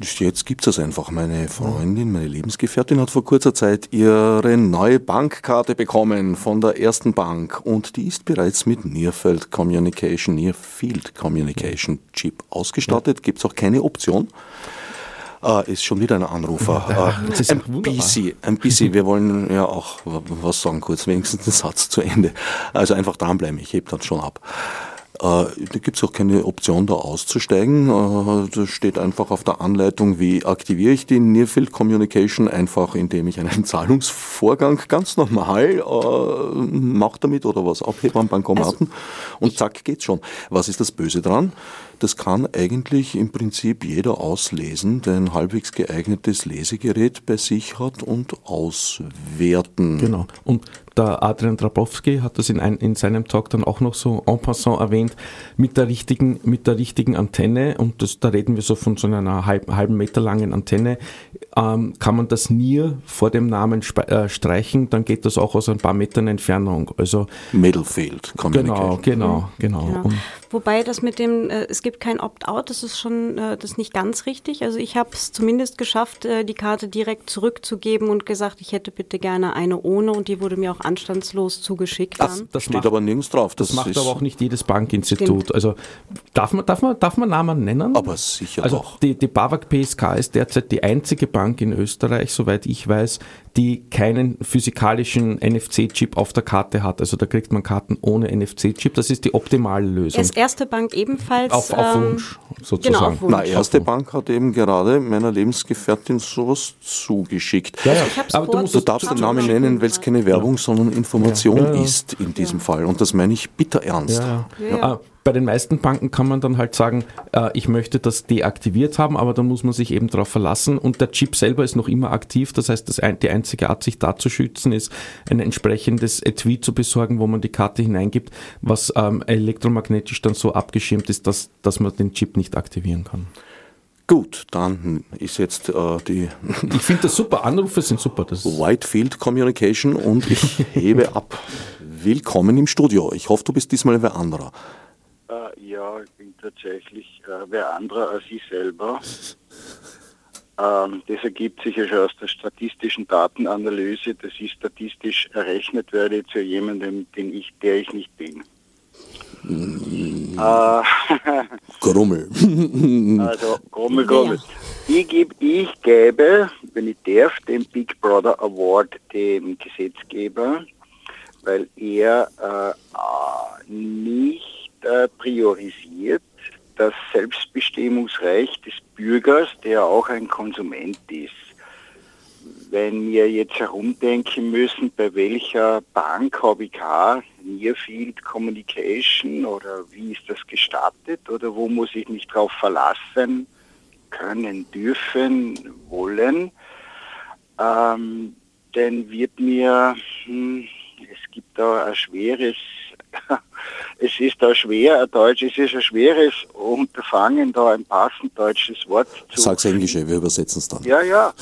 Jetzt gibt es einfach. Meine Freundin, meine Lebensgefährtin hat vor kurzer Zeit ihre neue Bankkarte bekommen von der ersten Bank und die ist bereits mit Nearfield Communication, Nearfield Communication Chip ausgestattet. Gibt es auch keine Option. Äh, ist schon wieder ein Anrufer. Äh, ein bisschen, ein bisschen. Wir wollen ja auch was sagen, kurz wenigstens den Satz zu Ende. Also einfach dranbleiben, ich heb dann schon ab. Äh, da gibt es auch keine Option, da auszusteigen. Äh, das steht einfach auf der Anleitung, wie aktiviere ich die Nearfield Communication, einfach indem ich einen Zahlungsvorgang ganz normal äh, mache damit oder was abhebe am Bankomaten also, und zack geht's schon. Was ist das Böse dran? Das kann eigentlich im Prinzip jeder auslesen, der ein halbwegs geeignetes Lesegerät bei sich hat und auswerten. Genau. Und der Adrian Drabowski hat das in, ein, in seinem Talk dann auch noch so en passant erwähnt, mit der richtigen, mit der richtigen Antenne, und das, da reden wir so von so einer halb, halben Meter langen Antenne, ähm, kann man das NIR vor dem Namen äh, streichen, dann geht das auch aus ein paar Metern Entfernung. Also Middlefield Communication. Genau, genau, genau. genau. Wobei das mit dem, äh, es gibt kein Opt-out, das ist schon, äh, das ist nicht ganz richtig. Also ich habe es zumindest geschafft, äh, die Karte direkt zurückzugeben und gesagt, ich hätte bitte gerne eine ohne und die wurde mir auch anstandslos zugeschickt. Das, das steht macht, aber nirgends drauf. Das, das macht aber auch nicht jedes Bankinstitut. Stimmt. Also darf man, darf, man, darf man Namen nennen? Aber sicher also doch. Die, die BAWAG PSK ist derzeit die einzige Bank in Österreich, soweit ich weiß, die keinen physikalischen NFC-Chip auf der Karte hat. Also da kriegt man Karten ohne NFC-Chip. Das ist die optimale Lösung. Ist erste Bank ebenfalls. Auf, auf ähm, Wunsch sozusagen. Genau, auf Wunsch. Na, erste Bank hat eben gerade meiner Lebensgefährtin sowas zugeschickt. Ja, ja. Aber du, musst, du darfst den Namen nennen, weil es keine Werbung, sondern Information ja, ist in diesem Fall. Und das meine ich bitter ernst. Ja, bei den meisten Banken kann man dann halt sagen, äh, ich möchte das deaktiviert haben, aber da muss man sich eben darauf verlassen und der Chip selber ist noch immer aktiv. Das heißt, das ein, die einzige Art, sich da zu schützen, ist ein entsprechendes Etui zu besorgen, wo man die Karte hineingibt, was ähm, elektromagnetisch dann so abgeschirmt ist, dass, dass man den Chip nicht aktivieren kann. Gut, dann ist jetzt äh, die. Ich finde das super. Anrufe sind super. Das Whitefield Communication und ich hebe ab. Willkommen im Studio. Ich hoffe, du bist diesmal wer anderer. Äh, ja, ich bin tatsächlich äh, wer anderer als ich selber. Ähm, das ergibt sich ja schon aus der statistischen Datenanalyse, dass ich statistisch errechnet werde zu jemandem, den ich, der ich nicht bin. Mm. Äh, Grummel. also Grummel, Grummel. Ich, geb, ich gebe, wenn ich darf, den Big Brother Award dem Gesetzgeber, weil er äh, nicht äh, priorisiert das Selbstbestimmungsrecht des Bürgers, der auch ein Konsument ist. Wenn wir jetzt herumdenken müssen, bei welcher Bank habe ich Nearfield Communication oder wie ist das gestattet oder wo muss ich mich darauf verlassen können, dürfen, wollen, ähm, dann wird mir, hm, es gibt da ein schweres es ist da schwer, Deutsch, es ist ein schweres Unterfangen, da ein passend deutsches Wort zu. Sag's Englische, wir übersetzen es dann. Ja, ja.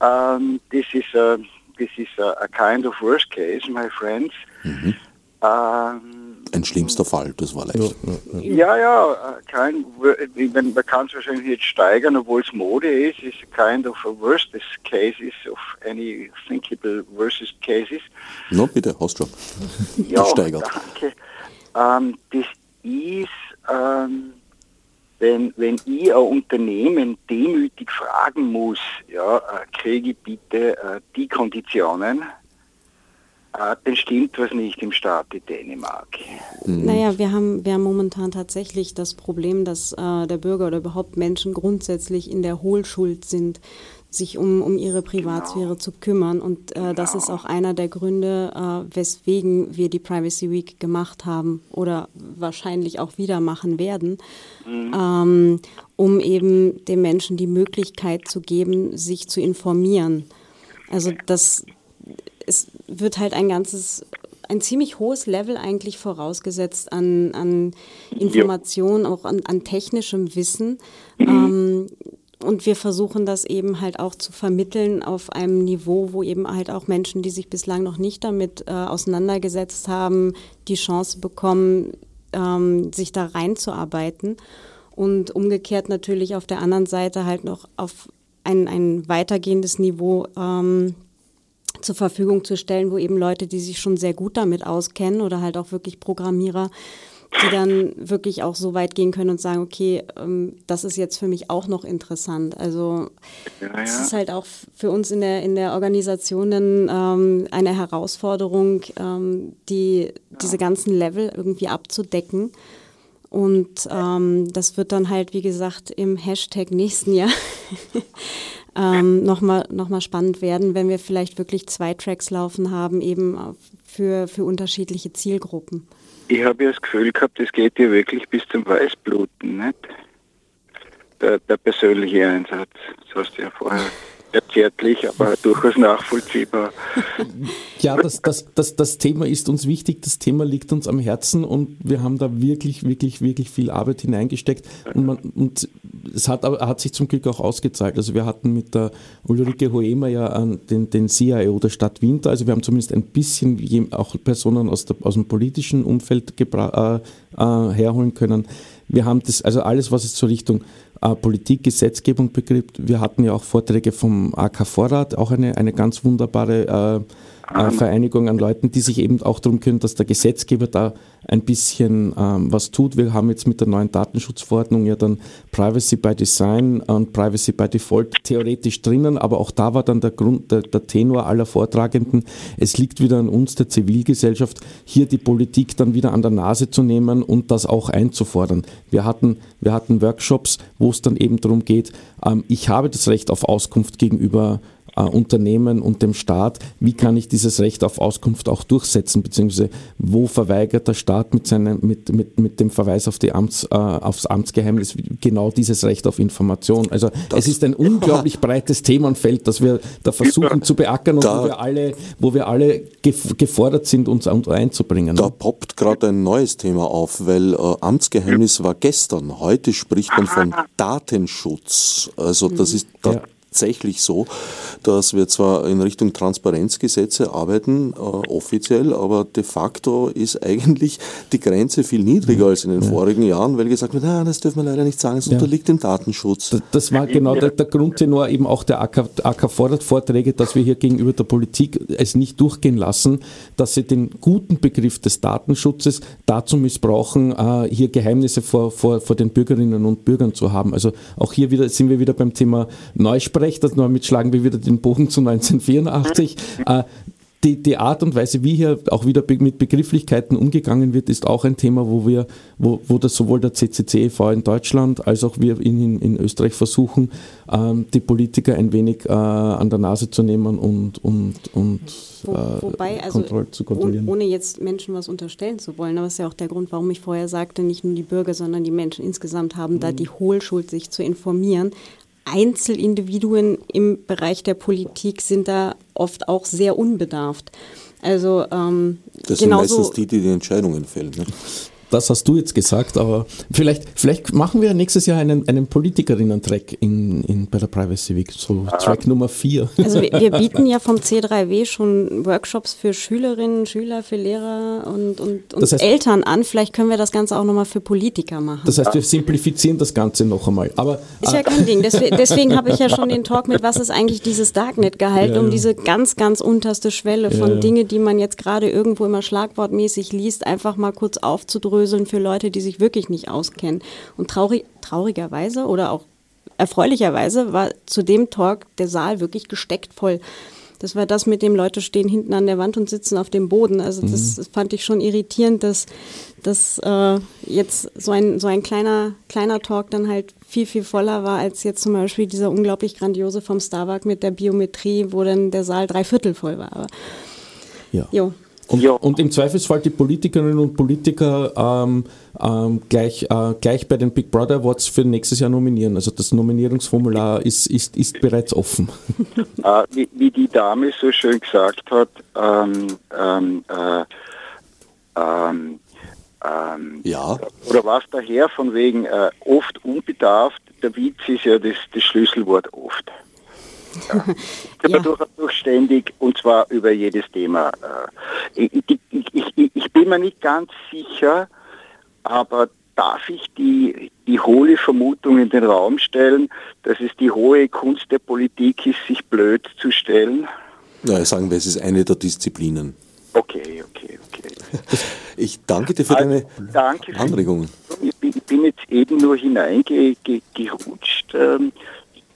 Um, this is a, this is a, a, kind of worst case, my friends. Mhm. Um, ein schlimmster Fall, das war leicht. Ja, ja, kein, man kann es wahrscheinlich jetzt steigern, obwohl es Mode ist, ist kind of a worst cases of any thinkable worst cases. No, bitte, hast schon. Ja, steigert. danke. Ähm, das ist, ähm, wenn, wenn ich ein Unternehmen demütig fragen muss, ja, äh, kriege ich bitte äh, die Konditionen, dann stimmt was nicht im Staat Dänemark. Mhm. Naja, wir haben, wir haben momentan tatsächlich das Problem, dass äh, der Bürger oder überhaupt Menschen grundsätzlich in der Hohlschuld sind sich um, um ihre Privatsphäre genau. zu kümmern. Und äh, genau. das ist auch einer der Gründe, äh, weswegen wir die Privacy Week gemacht haben oder wahrscheinlich auch wieder machen werden, mhm. ähm, um eben den Menschen die Möglichkeit zu geben, sich zu informieren. Also das, es wird halt ein ganzes ein ziemlich hohes Level eigentlich vorausgesetzt an, an Informationen, auch an, an technischem Wissen. Mhm. Ähm, und wir versuchen das eben halt auch zu vermitteln auf einem Niveau, wo eben halt auch Menschen, die sich bislang noch nicht damit äh, auseinandergesetzt haben, die Chance bekommen, ähm, sich da reinzuarbeiten. Und umgekehrt natürlich auf der anderen Seite halt noch auf ein, ein weitergehendes Niveau ähm, zur Verfügung zu stellen, wo eben Leute, die sich schon sehr gut damit auskennen oder halt auch wirklich Programmierer, die dann wirklich auch so weit gehen können und sagen, okay, ähm, das ist jetzt für mich auch noch interessant. Also ja, ja. es ist halt auch für uns in der, in der Organisation dann, ähm, eine Herausforderung, ähm, die, diese ganzen Level irgendwie abzudecken. Und ähm, das wird dann halt, wie gesagt, im Hashtag nächsten Jahr ähm, nochmal noch mal spannend werden, wenn wir vielleicht wirklich zwei Tracks laufen haben, eben für, für unterschiedliche Zielgruppen. Ich habe ja das Gefühl gehabt, es geht ja wirklich bis zum Weißbluten, nicht? Der, der persönliche Einsatz, das hast du ja vorher zärtlich, aber durchaus nachvollziehbar. Ja, das, das, das, das Thema ist uns wichtig, das Thema liegt uns am Herzen und wir haben da wirklich, wirklich, wirklich viel Arbeit hineingesteckt und, man, und es hat, hat sich zum Glück auch ausgezahlt. Also wir hatten mit der Ulrike Hoemer ja den, den CIO der Stadt Wien also wir haben zumindest ein bisschen auch Personen aus, der, aus dem politischen Umfeld äh, äh, herholen können. Wir haben das, also alles, was es zur Richtung äh, Politik, Gesetzgebung betrifft. Wir hatten ja auch Vorträge vom AK Vorrat, auch eine, eine ganz wunderbare äh, äh, Vereinigung an Leuten, die sich eben auch darum kümmern, dass der Gesetzgeber da ein bisschen ähm, was tut. Wir haben jetzt mit der neuen Datenschutzverordnung ja dann Privacy by Design und Privacy by Default theoretisch drinnen, aber auch da war dann der Grund, der, der Tenor aller Vortragenden, es liegt wieder an uns, der Zivilgesellschaft, hier die Politik dann wieder an der Nase zu nehmen und das auch einzufordern. Wir hatten, wir hatten Workshops, wo es dann eben darum geht, ähm, ich habe das Recht auf Auskunft gegenüber äh, Unternehmen und dem Staat, wie kann ich dieses Recht auf Auskunft auch durchsetzen, beziehungsweise wo verweigert der Staat mit, seinem, mit, mit, mit dem Verweis auf die Amts, äh, aufs Amtsgeheimnis genau dieses Recht auf Information. Also das, es ist ein unglaublich breites Themenfeld, das wir da versuchen zu beackern und da, wo wir alle, wo wir alle gefordert sind, uns einzubringen. Da poppt gerade ein neues Thema auf, weil äh, Amtsgeheimnis war gestern. Heute spricht man von Datenschutz. Also das ist tatsächlich so, dass wir zwar in Richtung Transparenzgesetze arbeiten, äh, offiziell, aber de facto ist eigentlich die Grenze viel niedriger als in den ja. vorigen Jahren, weil gesagt wird, ah, das dürfen wir leider nicht sagen, es ja. unterliegt dem Datenschutz. Das, das war genau der, der, Grundtenor eben auch der AK, AK fordert Vorträge, dass wir hier gegenüber der Politik es nicht durchgehen lassen, dass sie den guten Begriff des Datenschutzes dazu missbrauchen, äh, hier Geheimnisse vor, vor, vor den Bürgerinnen und Bürgern zu haben. Also auch hier wieder sind wir wieder beim Thema Neusprech das nur mitschlagen wir wieder den Bogen zu 1984. Äh, die, die Art und Weise, wie hier auch wieder mit Begrifflichkeiten umgegangen wird, ist auch ein Thema, wo wir, wo, wo das sowohl der CCC e.V. in Deutschland als auch wir in, in Österreich versuchen, ähm, die Politiker ein wenig äh, an der Nase zu nehmen und, und, und Wo, äh, wobei, also kontroll zu kontrollieren. ohne jetzt Menschen was unterstellen zu wollen, aber das ist ja auch der Grund, warum ich vorher sagte, nicht nur die Bürger, sondern die Menschen insgesamt haben da Mhm. die Hohlschuld, sich zu informieren. Einzelindividuen im Bereich der Politik sind da oft auch sehr unbedarft. Also ähm, Das sind meistens die, die die Entscheidungen fällen. Ne? Das hast du jetzt gesagt, aber vielleicht, vielleicht machen wir nächstes Jahr einen, einen Politikerinnen-Track in, in, bei der Privacy Week, so Track Nummer 4. Also wir, wir bieten ja vom C3W schon Workshops für Schülerinnen, Schüler, für Lehrer und, und, und Das heißt- Eltern an. Vielleicht können wir das Ganze auch nochmal für Politiker machen. Das heißt, wir simplifizieren das Ganze noch einmal. Aber Ist ja kein Ding. Deswegen, deswegen habe ich ja schon den Talk mit, was ist eigentlich dieses Darknet gehalten, Ja, um diese ganz, ganz unterste Schwelle von Ja, ja. Dinge, die man jetzt gerade irgendwo immer schlagwortmäßig liest, einfach mal kurz aufzudröseln für Leute, die sich wirklich nicht auskennen. Und traurig, traurigerweise oder auch erfreulicherweise war zu dem Talk der Saal wirklich gesteckt voll. Das war das mit dem Leute stehen hinten an der Wand und sitzen auf dem Boden. Also das, das fand ich schon irritierend, dass, dass äh, jetzt so ein, so ein kleiner, kleiner Talk dann halt viel, viel voller war als jetzt zum Beispiel dieser unglaublich grandiose vom Starbuck mit der Biometrie, wo dann der Saal drei Viertel voll war. Aber, ja. jo. Und, Ja. und im Zweifelsfall die Politikerinnen und Politiker ähm, ähm, gleich, äh, gleich bei den Big Brother Awards für nächstes Jahr nominieren. Also das Nominierungsformular ist, ist, ist bereits offen. Äh, wie, wie die Dame so schön gesagt hat, ähm, ähm, äh, ähm, ähm, Ja, oder was daher von wegen äh, oft unbedarft, der Witz ist ja das, das Schlüsselwort oft. Ja. Ja. ja. durch, durch ständig und zwar über jedes Thema. Äh, ich, ich, ich, ich, ich bin mir nicht ganz sicher, aber darf ich die, die hohle Vermutung in den Raum stellen, dass es die hohe Kunst der Politik ist, sich blöd zu stellen? ja sagen wir, es ist eine der Disziplinen. Okay, okay, okay. Ich danke dir für deine Also, danke für- Anregungen. Ich bin, ich bin jetzt eben nur hineingerutscht. Ähm,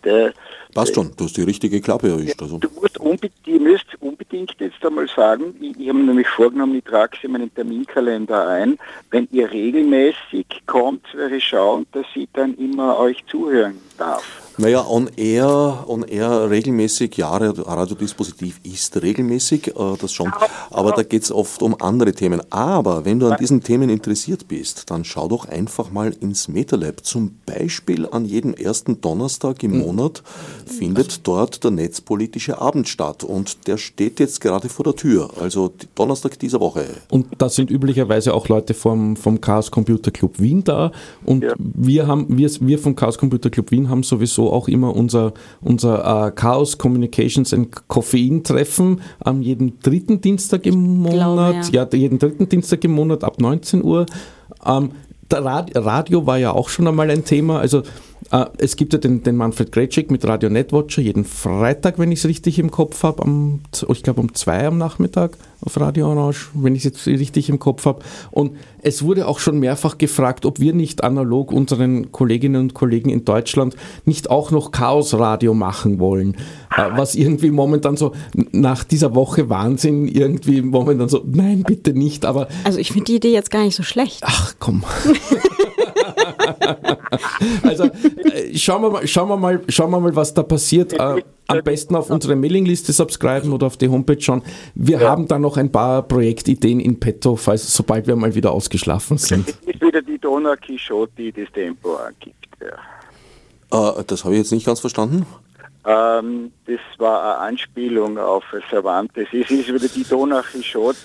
der, Passt schon, du hast die richtige Klappe erwischt. Also. Du musst unbedingt, ihr müsst unbedingt jetzt einmal sagen, ich, ich habe mir nämlich vorgenommen, ich trage es in meinen Terminkalender ein, wenn ihr regelmäßig kommt, wäre schauen, dass ich dann immer euch zuhören darf. Naja, on air, on air regelmäßig, ja, Radiodispositiv ist regelmäßig, äh, das schon, aber da geht es oft um andere Themen. Aber wenn du an diesen Themen interessiert bist, dann schau doch einfach mal ins MetaLab. Zum Beispiel an jedem ersten Donnerstag im Monat findet dort der netzpolitische Abend statt und der steht jetzt gerade vor der Tür, also Donnerstag dieser Woche. Und da sind üblicherweise auch Leute vom, vom Chaos Computer Club Wien da. Und Ja. wir haben, wir, wir vom Chaos Computer Club Wien haben sowieso auch immer unser, unser äh, Chaos Communications and Koffein Treffen am jeden dritten Dienstag im glaube, Monat. ja. jeden dritten Dienstag im Monat ab 19 Uhr. Ähm, der Rad- Radio war ja auch schon einmal ein Thema. Also äh, es gibt ja den, den Manfred Gretschik mit Radio Netwatcher jeden Freitag, wenn ich es richtig im Kopf habe, am, ich glaube um zwei am Nachmittag auf Radio Orange, wenn ich es jetzt richtig im Kopf habe. Und es wurde auch schon mehrfach gefragt, ob wir nicht analog unseren Kolleginnen und Kollegen in Deutschland nicht auch noch Chaos-Radio machen wollen. Äh, was irgendwie momentan so nach dieser Woche Wahnsinn irgendwie momentan so, nein, bitte nicht, aber Also ich finde die Idee jetzt gar nicht so schlecht. Ach komm. also äh, schauen wir mal, schauen wir mal, schauen wir mal, was da passiert. Äh, am besten auf unsere Mailingliste subscriben oder auf die Homepage schauen. Wir haben da noch ein paar Projektideen in petto, falls sobald wir mal wieder ausgeschlafen sind. Es ist wieder die Dona Quixote, die das Tempo angibt. Ja. Äh, das habe ich jetzt nicht ganz verstanden. Ähm, das war eine Anspielung auf Cervantes. Es ist wieder die Dona Quixote,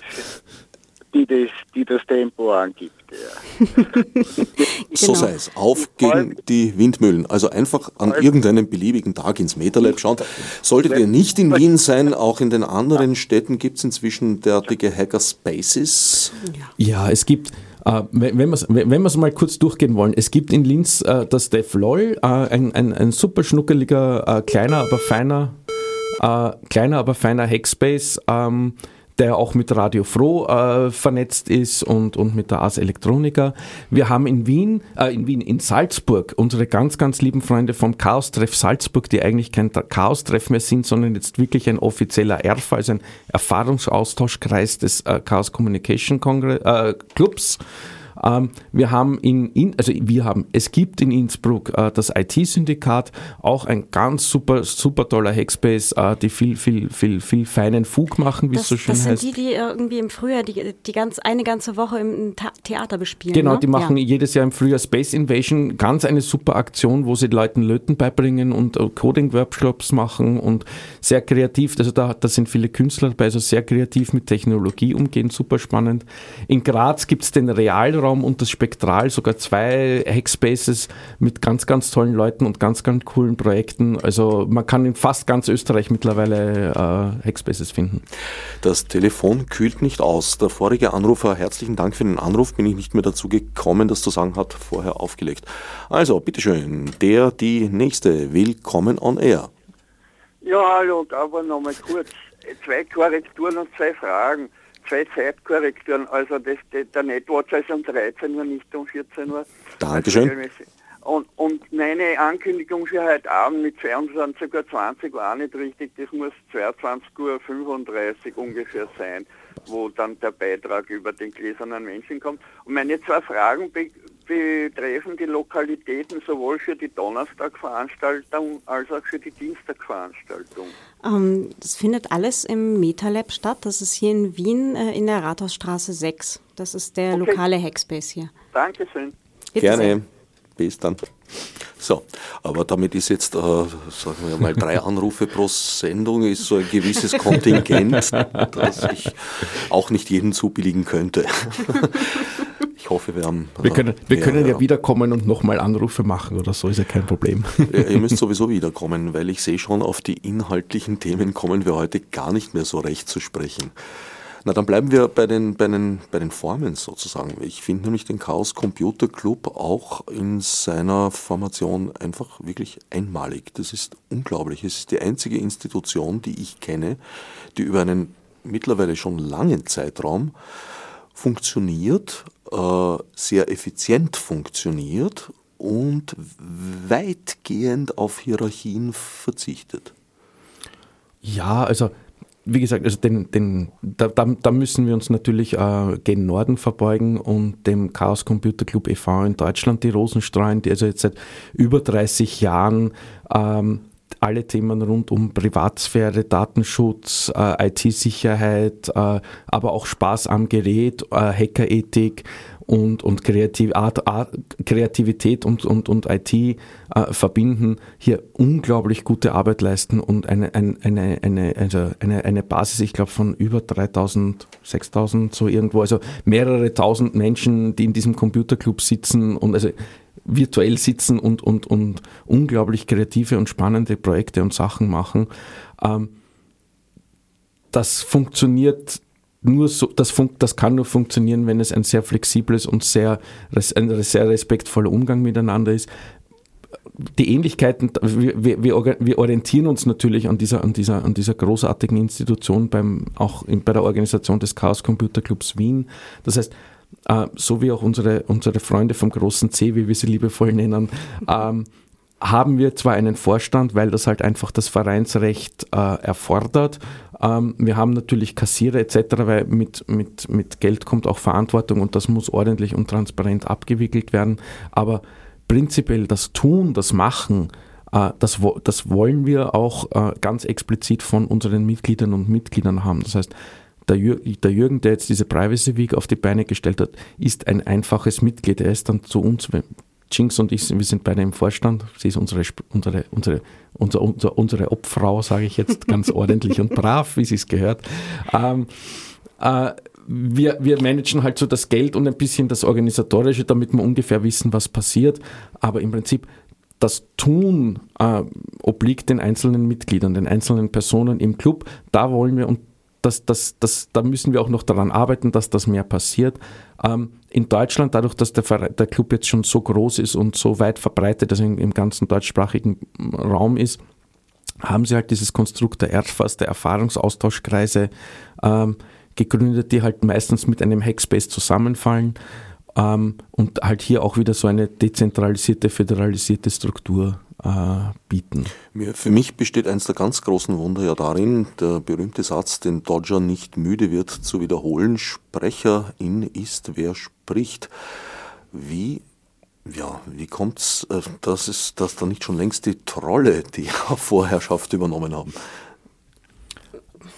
die das, die das Tempo angibt. Ja. So Genau. sei es. Auf gegen die Windmühlen. Also einfach an irgendeinem beliebigen Tag ins MetaLab schauen. Solltet ihr nicht in Wien sein, auch in den anderen Städten gibt es inzwischen derartige Hackerspaces. Ja, es gibt, äh, wenn wenn wir es mal kurz durchgehen wollen, es gibt in Linz äh, das Def LOL, äh, ein, ein, ein super schnuckeliger, äh, kleiner, aber feiner, äh, kleiner, aber feiner Hackspace, ähm, der auch mit Radio Froh äh, vernetzt ist und, und mit der Ars Electronica. Wir haben in Wien, äh, in Wien, in Salzburg unsere ganz, ganz lieben Freunde vom Chaos-Treff Salzburg, die eigentlich kein Chaos-Treff mehr sind, sondern jetzt wirklich ein offizieller ERFA, also ein Erfahrungsaustauschkreis des äh, Chaos Communication Congress, äh, Clubs. Ähm, wir haben in, also wir haben, es gibt in Innsbruck äh, das IT-Syndikat, auch ein ganz super, super toller Hackspace, äh, die viel, viel, viel, viel feinen Fug machen, wie es so schön heißt. Das sind die, die irgendwie im Frühjahr die, die ganz, eine ganze Woche im Theater bespielen. Genau, ne? die machen ja. jedes Jahr im Frühjahr Space Invasion, ganz eine super Aktion, wo sie Leuten Löten beibringen und äh, Coding-Workshops machen und sehr kreativ, also da, da sind viele Künstler dabei, also sehr kreativ mit Technologie umgehen, super spannend. In Graz gibt es den Realraum, Freiraum und das Spektral, sogar zwei Hackspaces mit ganz, ganz tollen Leuten und ganz, ganz coolen Projekten. Also man kann in fast ganz Österreich mittlerweile äh, Hackspaces finden. Das Telefon kühlt nicht aus. Der vorige Anrufer, herzlichen Dank für den Anruf, bin ich nicht mehr dazu gekommen, das zu sagen, hat vorher aufgelegt. Also, bitteschön, der, die nächste, willkommen on air. Ja, hallo, aber nochmal kurz. Zwei Korrekturen und zwei Fragen zwei Zeitkorrekturen. Also das, der Netwatcher ist um 13 Uhr, nicht um 14 Uhr. Dankeschön. Also und, und meine Ankündigung für heute Abend mit 22.20 Uhr war nicht richtig. Das muss 22.35 Uhr ungefähr sein, wo dann der Beitrag über den gläsernen Menschen kommt. Und meine zwei Fragen betreffen die Lokalitäten sowohl für die Donnerstagveranstaltung als auch für die Dienstagveranstaltung. Ähm, das findet alles im MetaLab statt. Das ist hier in Wien äh, in der Rathausstraße 6. Das ist der okay. lokale Hackspace hier. Dankeschön. Bitte Gerne. Sehr. Bis dann. So, aber damit ist jetzt, äh, sagen wir mal, drei Anrufe pro Sendung, ist so ein gewisses Kontingent, das ich auch nicht jedem zubilligen könnte. Ich hoffe, wir haben. Wir können, wir können ja, ja wiederkommen und nochmal Anrufe machen oder so, ist ja kein Problem. Ja, ihr müsst sowieso wiederkommen, weil ich sehe schon, auf die inhaltlichen Themen kommen wir heute gar nicht mehr so recht zu sprechen. Na, dann bleiben wir bei den, bei den, bei den Formen sozusagen. Ich finde nämlich den Chaos Computer Club auch in seiner Formation einfach wirklich einmalig. Das ist unglaublich. Es ist die einzige Institution, die ich kenne, die über einen mittlerweile schon langen Zeitraum funktioniert, sehr effizient funktioniert und weitgehend auf Hierarchien verzichtet. Ja, also wie gesagt, also den, den, da, da, müssen wir uns natürlich äh, gen Norden verbeugen und dem Chaos Computer Club e.V. in Deutschland die Rosen streuen, die also jetzt seit über 30 Jahren ähm, alle Themen rund um Privatsphäre, Datenschutz, äh, IT-Sicherheit, äh, aber auch Spaß am Gerät, äh, Hackerethik und, und Kreativität und, und, und IT verbinden, hier unglaublich gute Arbeit leisten und eine, eine, eine, eine, also eine, eine Basis, ich glaube, von über 3000, 6000, so irgendwo, also mehrere tausend Menschen, die in diesem Computerclub sitzen und also virtuell sitzen und, und, und unglaublich kreative und spannende Projekte und Sachen machen. Ähm, das funktioniert nur so, das, fun das kann nur funktionieren, wenn es ein sehr flexibles und sehr, ein sehr respektvoller Umgang miteinander ist. Die Ähnlichkeiten, wir, wir, wir orientieren uns natürlich an dieser, an, dieser, an dieser großartigen Institution beim, auch in, bei der Organisation des Chaos Computer Clubs Wien. Das heißt, äh, so wie auch unsere, unsere Freunde vom großen C, wie wir sie liebevoll nennen, ähm, haben wir zwar einen Vorstand, weil das halt einfach das Vereinsrecht äh, erfordert. Ähm, wir haben natürlich Kassierer etc., weil mit, mit, mit Geld kommt auch Verantwortung und das muss ordentlich und transparent abgewickelt werden. Aber prinzipiell das Tun, das Machen, äh, das, das wollen wir auch äh, ganz explizit von unseren Mitgliedern und Mitgliedern haben. Das heißt, der, Jürgen, der jetzt diese Privacy Week auf die Beine gestellt hat, ist ein einfaches Mitglied. Er ist dann zu uns, Jinx und ich, wir sind beide im Vorstand. Sie ist unsere, unsere, unsere, unsere, unsere, unsere Obfrau, sage ich jetzt ganz ordentlich und brav, wie sie es gehört. Ähm, äh, wir, wir managen halt so das Geld und ein bisschen das Organisatorische, damit wir ungefähr wissen, was passiert. Aber im Prinzip das Tun äh, obliegt den einzelnen Mitgliedern, den einzelnen Personen im Club. Da wollen wir, und das, das, das, da müssen wir auch noch daran arbeiten, dass das mehr passiert. Ähm, in Deutschland, dadurch, dass der, der Club jetzt schon so groß ist und so weit verbreitet, also im, im ganzen deutschsprachigen Raum ist, haben sie halt dieses Konstrukt der ERFAS, der Erfahrungsaustauschkreise, ähm, gegründet, die halt meistens mit einem Hackspace zusammenfallen ähm, und halt hier auch wieder so eine dezentralisierte, föderalisierte Struktur äh, bieten. Für mich besteht eines der ganz großen Wunder ja darin, der berühmte Satz, den Dodger nicht müde wird zu wiederholen, Sprecherin ist, wer spricht. Wie ja, wie kommt es, äh, dass, dass da nicht schon längst die Trolle die Vorherrschaft übernommen haben?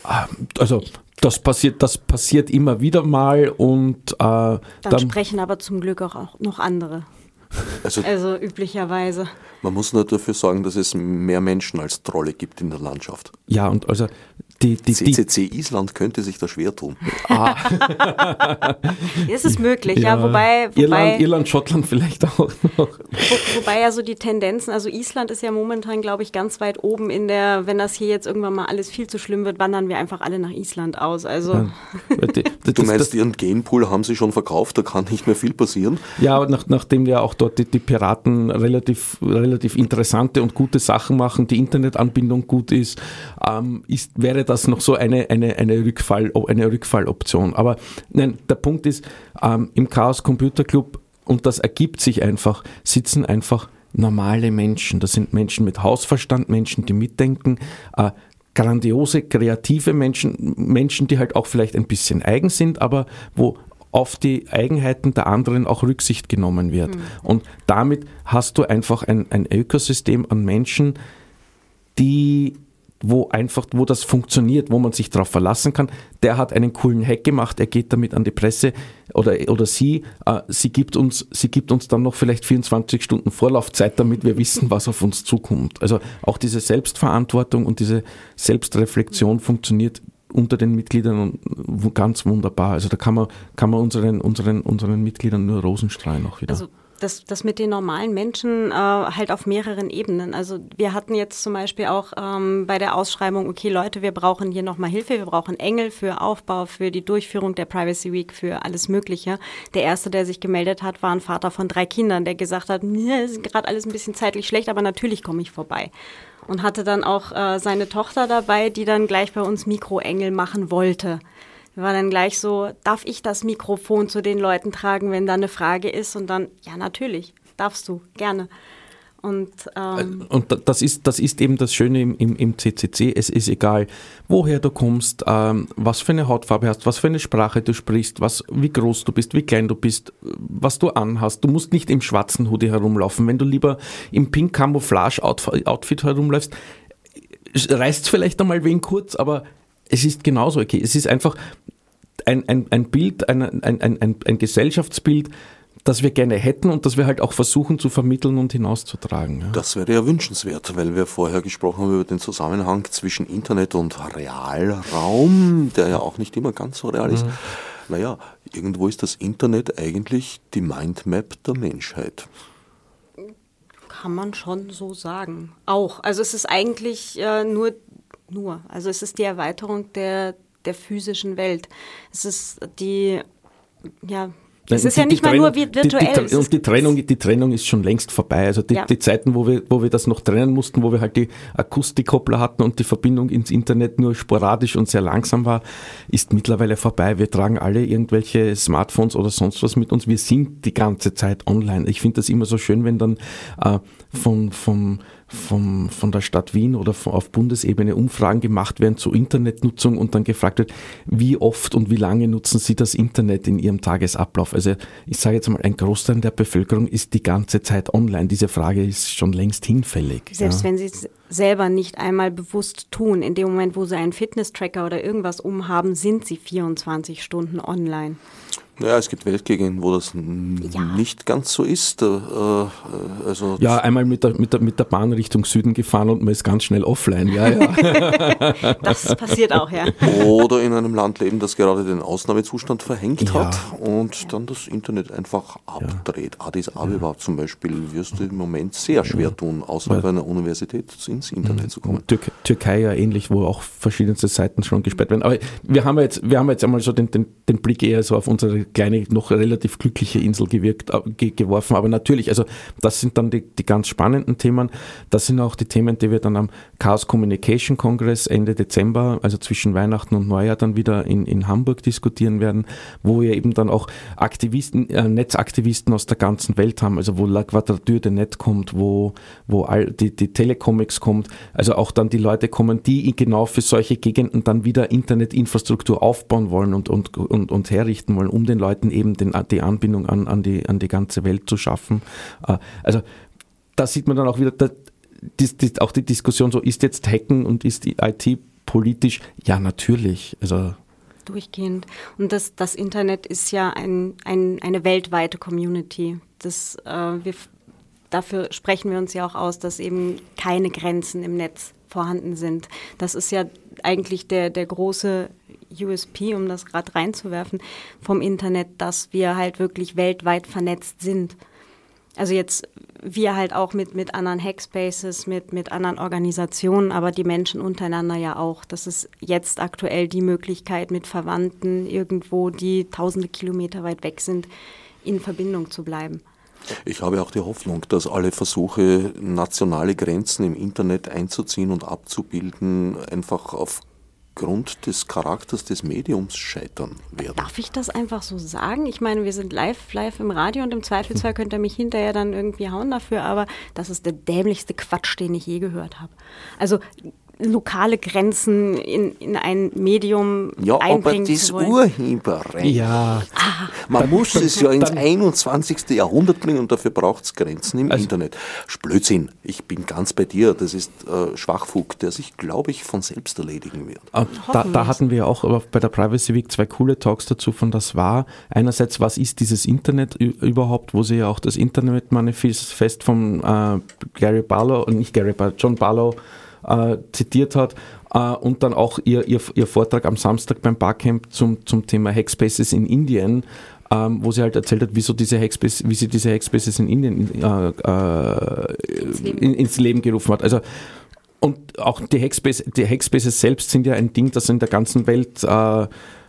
Ah, also das passiert, das passiert immer wieder mal und äh, dann, dann, sprechen aber zum Glück auch noch andere. Also, also, üblicherweise. Man muss nur dafür sorgen, dass es mehr Menschen als Trolle gibt in der Landschaft. Ja, und also die, die, CCC die, Island könnte sich da schwer tun. Ah. ist möglich, ja. ja wobei, wobei Irland, Irland, Schottland vielleicht auch noch. Wo, wobei ja so die Tendenzen, also Island ist ja momentan, glaube ich, ganz weit oben in der, wenn das hier jetzt irgendwann mal alles viel zu schlimm wird, wandern wir einfach alle nach Island aus. Also. Ja. du meinst, das, ihren Genpool haben sie schon verkauft, da kann nicht mehr viel passieren? Ja, nach, nachdem ja auch dort die, die Piraten relativ, relativ interessante und gute Sachen machen, die Internetanbindung gut ist, ähm, ist wäre das noch so eine, eine, eine, Rückfall, eine Rückfalloption. Aber nein, der Punkt ist, ähm, im Chaos Computer Club, und das ergibt sich einfach, sitzen einfach normale Menschen. Das sind Menschen mit Hausverstand, Menschen, die mitdenken, äh, grandiose, kreative Menschen, Menschen, die halt auch vielleicht ein bisschen eigen sind, aber wo auf die Eigenheiten der anderen auch Rücksicht genommen wird. Mhm. Und damit hast du einfach ein, ein Ökosystem an Menschen, die wo einfach, wo das funktioniert, wo man sich darauf verlassen kann. Der hat einen coolen Hack gemacht, er geht damit an die Presse oder, oder sie, äh, sie, gibt uns, sie gibt uns dann noch vielleicht 24 Stunden Vorlaufzeit, damit wir wissen, was auf uns zukommt. Also auch diese Selbstverantwortung und diese Selbstreflexion funktioniert unter den Mitgliedern ganz wunderbar. Also da kann man, kann man unseren, unseren, unseren Mitgliedern nur Rosen streuen auch wieder. Also das, das mit den normalen Menschen äh, halt auf mehreren Ebenen. Also wir hatten jetzt zum Beispiel auch ähm, bei der Ausschreibung, okay Leute, wir brauchen hier nochmal Hilfe, wir brauchen Engel für Aufbau, für die Durchführung der Privacy Week, für alles Mögliche. Der erste, der sich gemeldet hat, war ein Vater von drei Kindern, der gesagt hat, mir ist gerade alles ein bisschen zeitlich schlecht, aber natürlich komme ich vorbei. Und hatte dann auch äh, seine Tochter dabei, die dann gleich bei uns Mikroengel machen wollte war dann gleich so, darf ich das Mikrofon zu den Leuten tragen, wenn da eine Frage ist? Und dann, ja, natürlich, darfst du, gerne. Und, ähm äh, und das, ist, das ist eben das Schöne im, im, im CCC. Es ist egal, woher du kommst, ähm, was für eine Hautfarbe hast, was für eine Sprache du sprichst, was, wie groß du bist, wie klein du bist, was du anhast. Du musst nicht im schwarzen Hoodie herumlaufen. Wenn du lieber im pink Camouflage-Outfit herumläufst, reißt vielleicht einmal wen kurz, aber es ist genauso okay. Es ist einfach ein, ein, ein Bild, ein, ein, ein, ein Gesellschaftsbild, das wir gerne hätten und das wir halt auch versuchen zu vermitteln und hinauszutragen. Ja. Das wäre ja wünschenswert, weil wir vorher gesprochen haben über den Zusammenhang zwischen Internet und Realraum, der ja auch nicht immer ganz so real ist. Mhm. Naja, irgendwo ist das Internet eigentlich die Mindmap der Menschheit. Kann man schon so sagen. Auch. Also es ist eigentlich äh, nur nur. Also es ist die Erweiterung der, der physischen Welt. Es ist die, ja, es ist die, ja nicht mal nur virtuell. Die, die, und die Trennung, die Trennung ist schon längst vorbei. Also die, ja. die Zeiten, wo wir, wo wir das noch trennen mussten, wo wir halt die Akustikkoppler hatten und die Verbindung ins Internet nur sporadisch und sehr langsam war, ist mittlerweile vorbei. Wir tragen alle irgendwelche Smartphones oder sonst was mit uns. Wir sind die ganze Zeit online. Ich finde das immer so schön, wenn dann äh, von, vom vom, von der Stadt Wien oder von, auf Bundesebene Umfragen gemacht werden zur Internetnutzung und dann gefragt wird, wie oft und wie lange nutzen Sie das Internet in Ihrem Tagesablauf? Also ich sage jetzt mal, ein Großteil der Bevölkerung ist die ganze Zeit online. Diese Frage ist schon längst hinfällig. Selbst ja. wenn Sie es selber nicht einmal bewusst tun, in dem Moment, wo Sie einen Fitness-Tracker oder irgendwas umhaben, sind Sie 24 Stunden online. Ja, es gibt Weltgegenden, wo das ja. nicht ganz so ist. Äh, äh, also ja, einmal mit der, mit, der, mit der Bahn Richtung Süden gefahren und man ist ganz schnell offline. Ja, ja. das passiert auch, ja. Oder in einem Land leben, das gerade den Ausnahmezustand verhängt ja. hat und dann das Internet einfach abdreht. Addis Abeba zum Beispiel wirst du im Moment sehr schwer tun, außerhalb einer Universität ins Internet mhm. zu kommen. Türkei, Türkei ja ähnlich, wo auch verschiedenste Seiten schon gesperrt werden. Aber wir haben jetzt, wir haben jetzt einmal so den, den, den Blick eher so auf unsere kleine, noch relativ glückliche Insel gewirkt, äh, ge geworfen. Aber natürlich, also das sind dann die, die ganz spannenden Themen. Das sind auch die Themen, die wir dann am Chaos Communication Congress Ende Dezember, also zwischen Weihnachten und Neujahr dann wieder in, in Hamburg diskutieren werden, wo wir eben dann auch Aktivisten, äh, Netzaktivisten aus der ganzen Welt haben, also wo La Quadrature de Net kommt, wo, wo all die, die Telecomics kommt, also auch dann die Leute kommen, die genau für solche Gegenden dann wieder Internetinfrastruktur aufbauen wollen und, und, und, und herrichten wollen, um den Leuten eben den, die Anbindung an, an, die, an die ganze Welt zu schaffen. Äh, also da sieht man dann auch wieder, da, die, die, auch die Diskussion so, ist jetzt Hacken und ist die IT politisch? Ja, natürlich. Also durchgehend. Und das, das Internet ist ja ein, ein, eine weltweite Community. Das, äh, wir, dafür sprechen wir uns ja auch aus, dass eben keine Grenzen im Netz vorhanden sind. Das ist ja eigentlich der, der große USP, um das gerade reinzuwerfen, vom Internet, dass wir halt wirklich weltweit vernetzt sind. Also jetzt wir halt auch mit, mit anderen Hackspaces, mit, mit anderen Organisationen, aber die Menschen untereinander ja auch. Das ist jetzt aktuell die Möglichkeit, mit Verwandten irgendwo, die tausende Kilometer weit weg sind, in Verbindung zu bleiben. Ich habe auch die Hoffnung, dass alle Versuche, nationale Grenzen im Internet einzuziehen und abzubilden, einfach auf aufgrund des Charakters des Mediums scheitern werden. Darf ich das einfach so sagen? Ich meine, wir sind live, live im Radio und im Zweifelsfall könnt ihr mich hinterher dann irgendwie hauen dafür, aber das ist der dämlichste Quatsch, den ich je gehört habe. Also lokale Grenzen in, in ein Medium ja, einbringen aber das Urheberrecht. Ja. Ah. Man muss es ja ins 21. Jahrhundert bringen und dafür braucht es Grenzen im also, Internet. Blödsinn. Ich bin ganz bei dir. Das ist äh, Schwachfug, der sich, glaube ich, von selbst erledigen wird. Ah, da, da, hatten wir auch bei der Privacy Week zwei coole Talks dazu von das war. Einerseits, was ist dieses Internet überhaupt, wo sie ja auch das Internet-Manifest von äh, Gary Barlow, nicht Gary Barlow, John Barlow äh, zitiert hat. Äh, und dann auch ihr, ihr, ihr Vortrag am Samstag beim Barcamp zum, zum Thema Hackspaces in Indien, ähm, wo sie halt erzählt hat, wieso diese Hackspace, wie sie diese Hackspaces in Indien äh, äh, ins, Leben. In, ins Leben gerufen hat. Also und auch die, Hackspace, die Hackspaces selbst sind ja ein Ding, das in der ganzen Welt äh,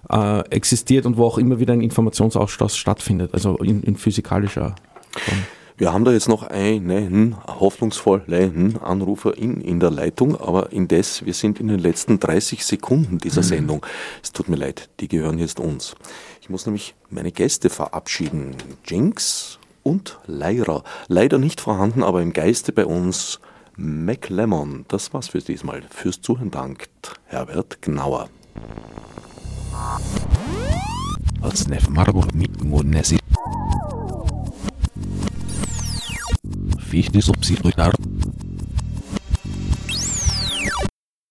äh, existiert und wo auch immer wieder ein Informationsaustausch stattfindet, also in, in physikalischer Form. Wir haben da jetzt noch einen hoffnungsvollen Anrufer in, in der Leitung, aber indes, wir sind in den letzten 30 Sekunden dieser mhm. Sendung. Es tut mir leid, die gehören jetzt uns. Ich muss nämlich meine Gäste verabschieden. Jinx und Lyra. Leider nicht vorhanden, aber im Geiste bei uns McLemon. Das war's für diesmal. Fürs Zuhören dankt Herbert Gnauer. Als Nef Marburg mit wie ich nicht so psychotisch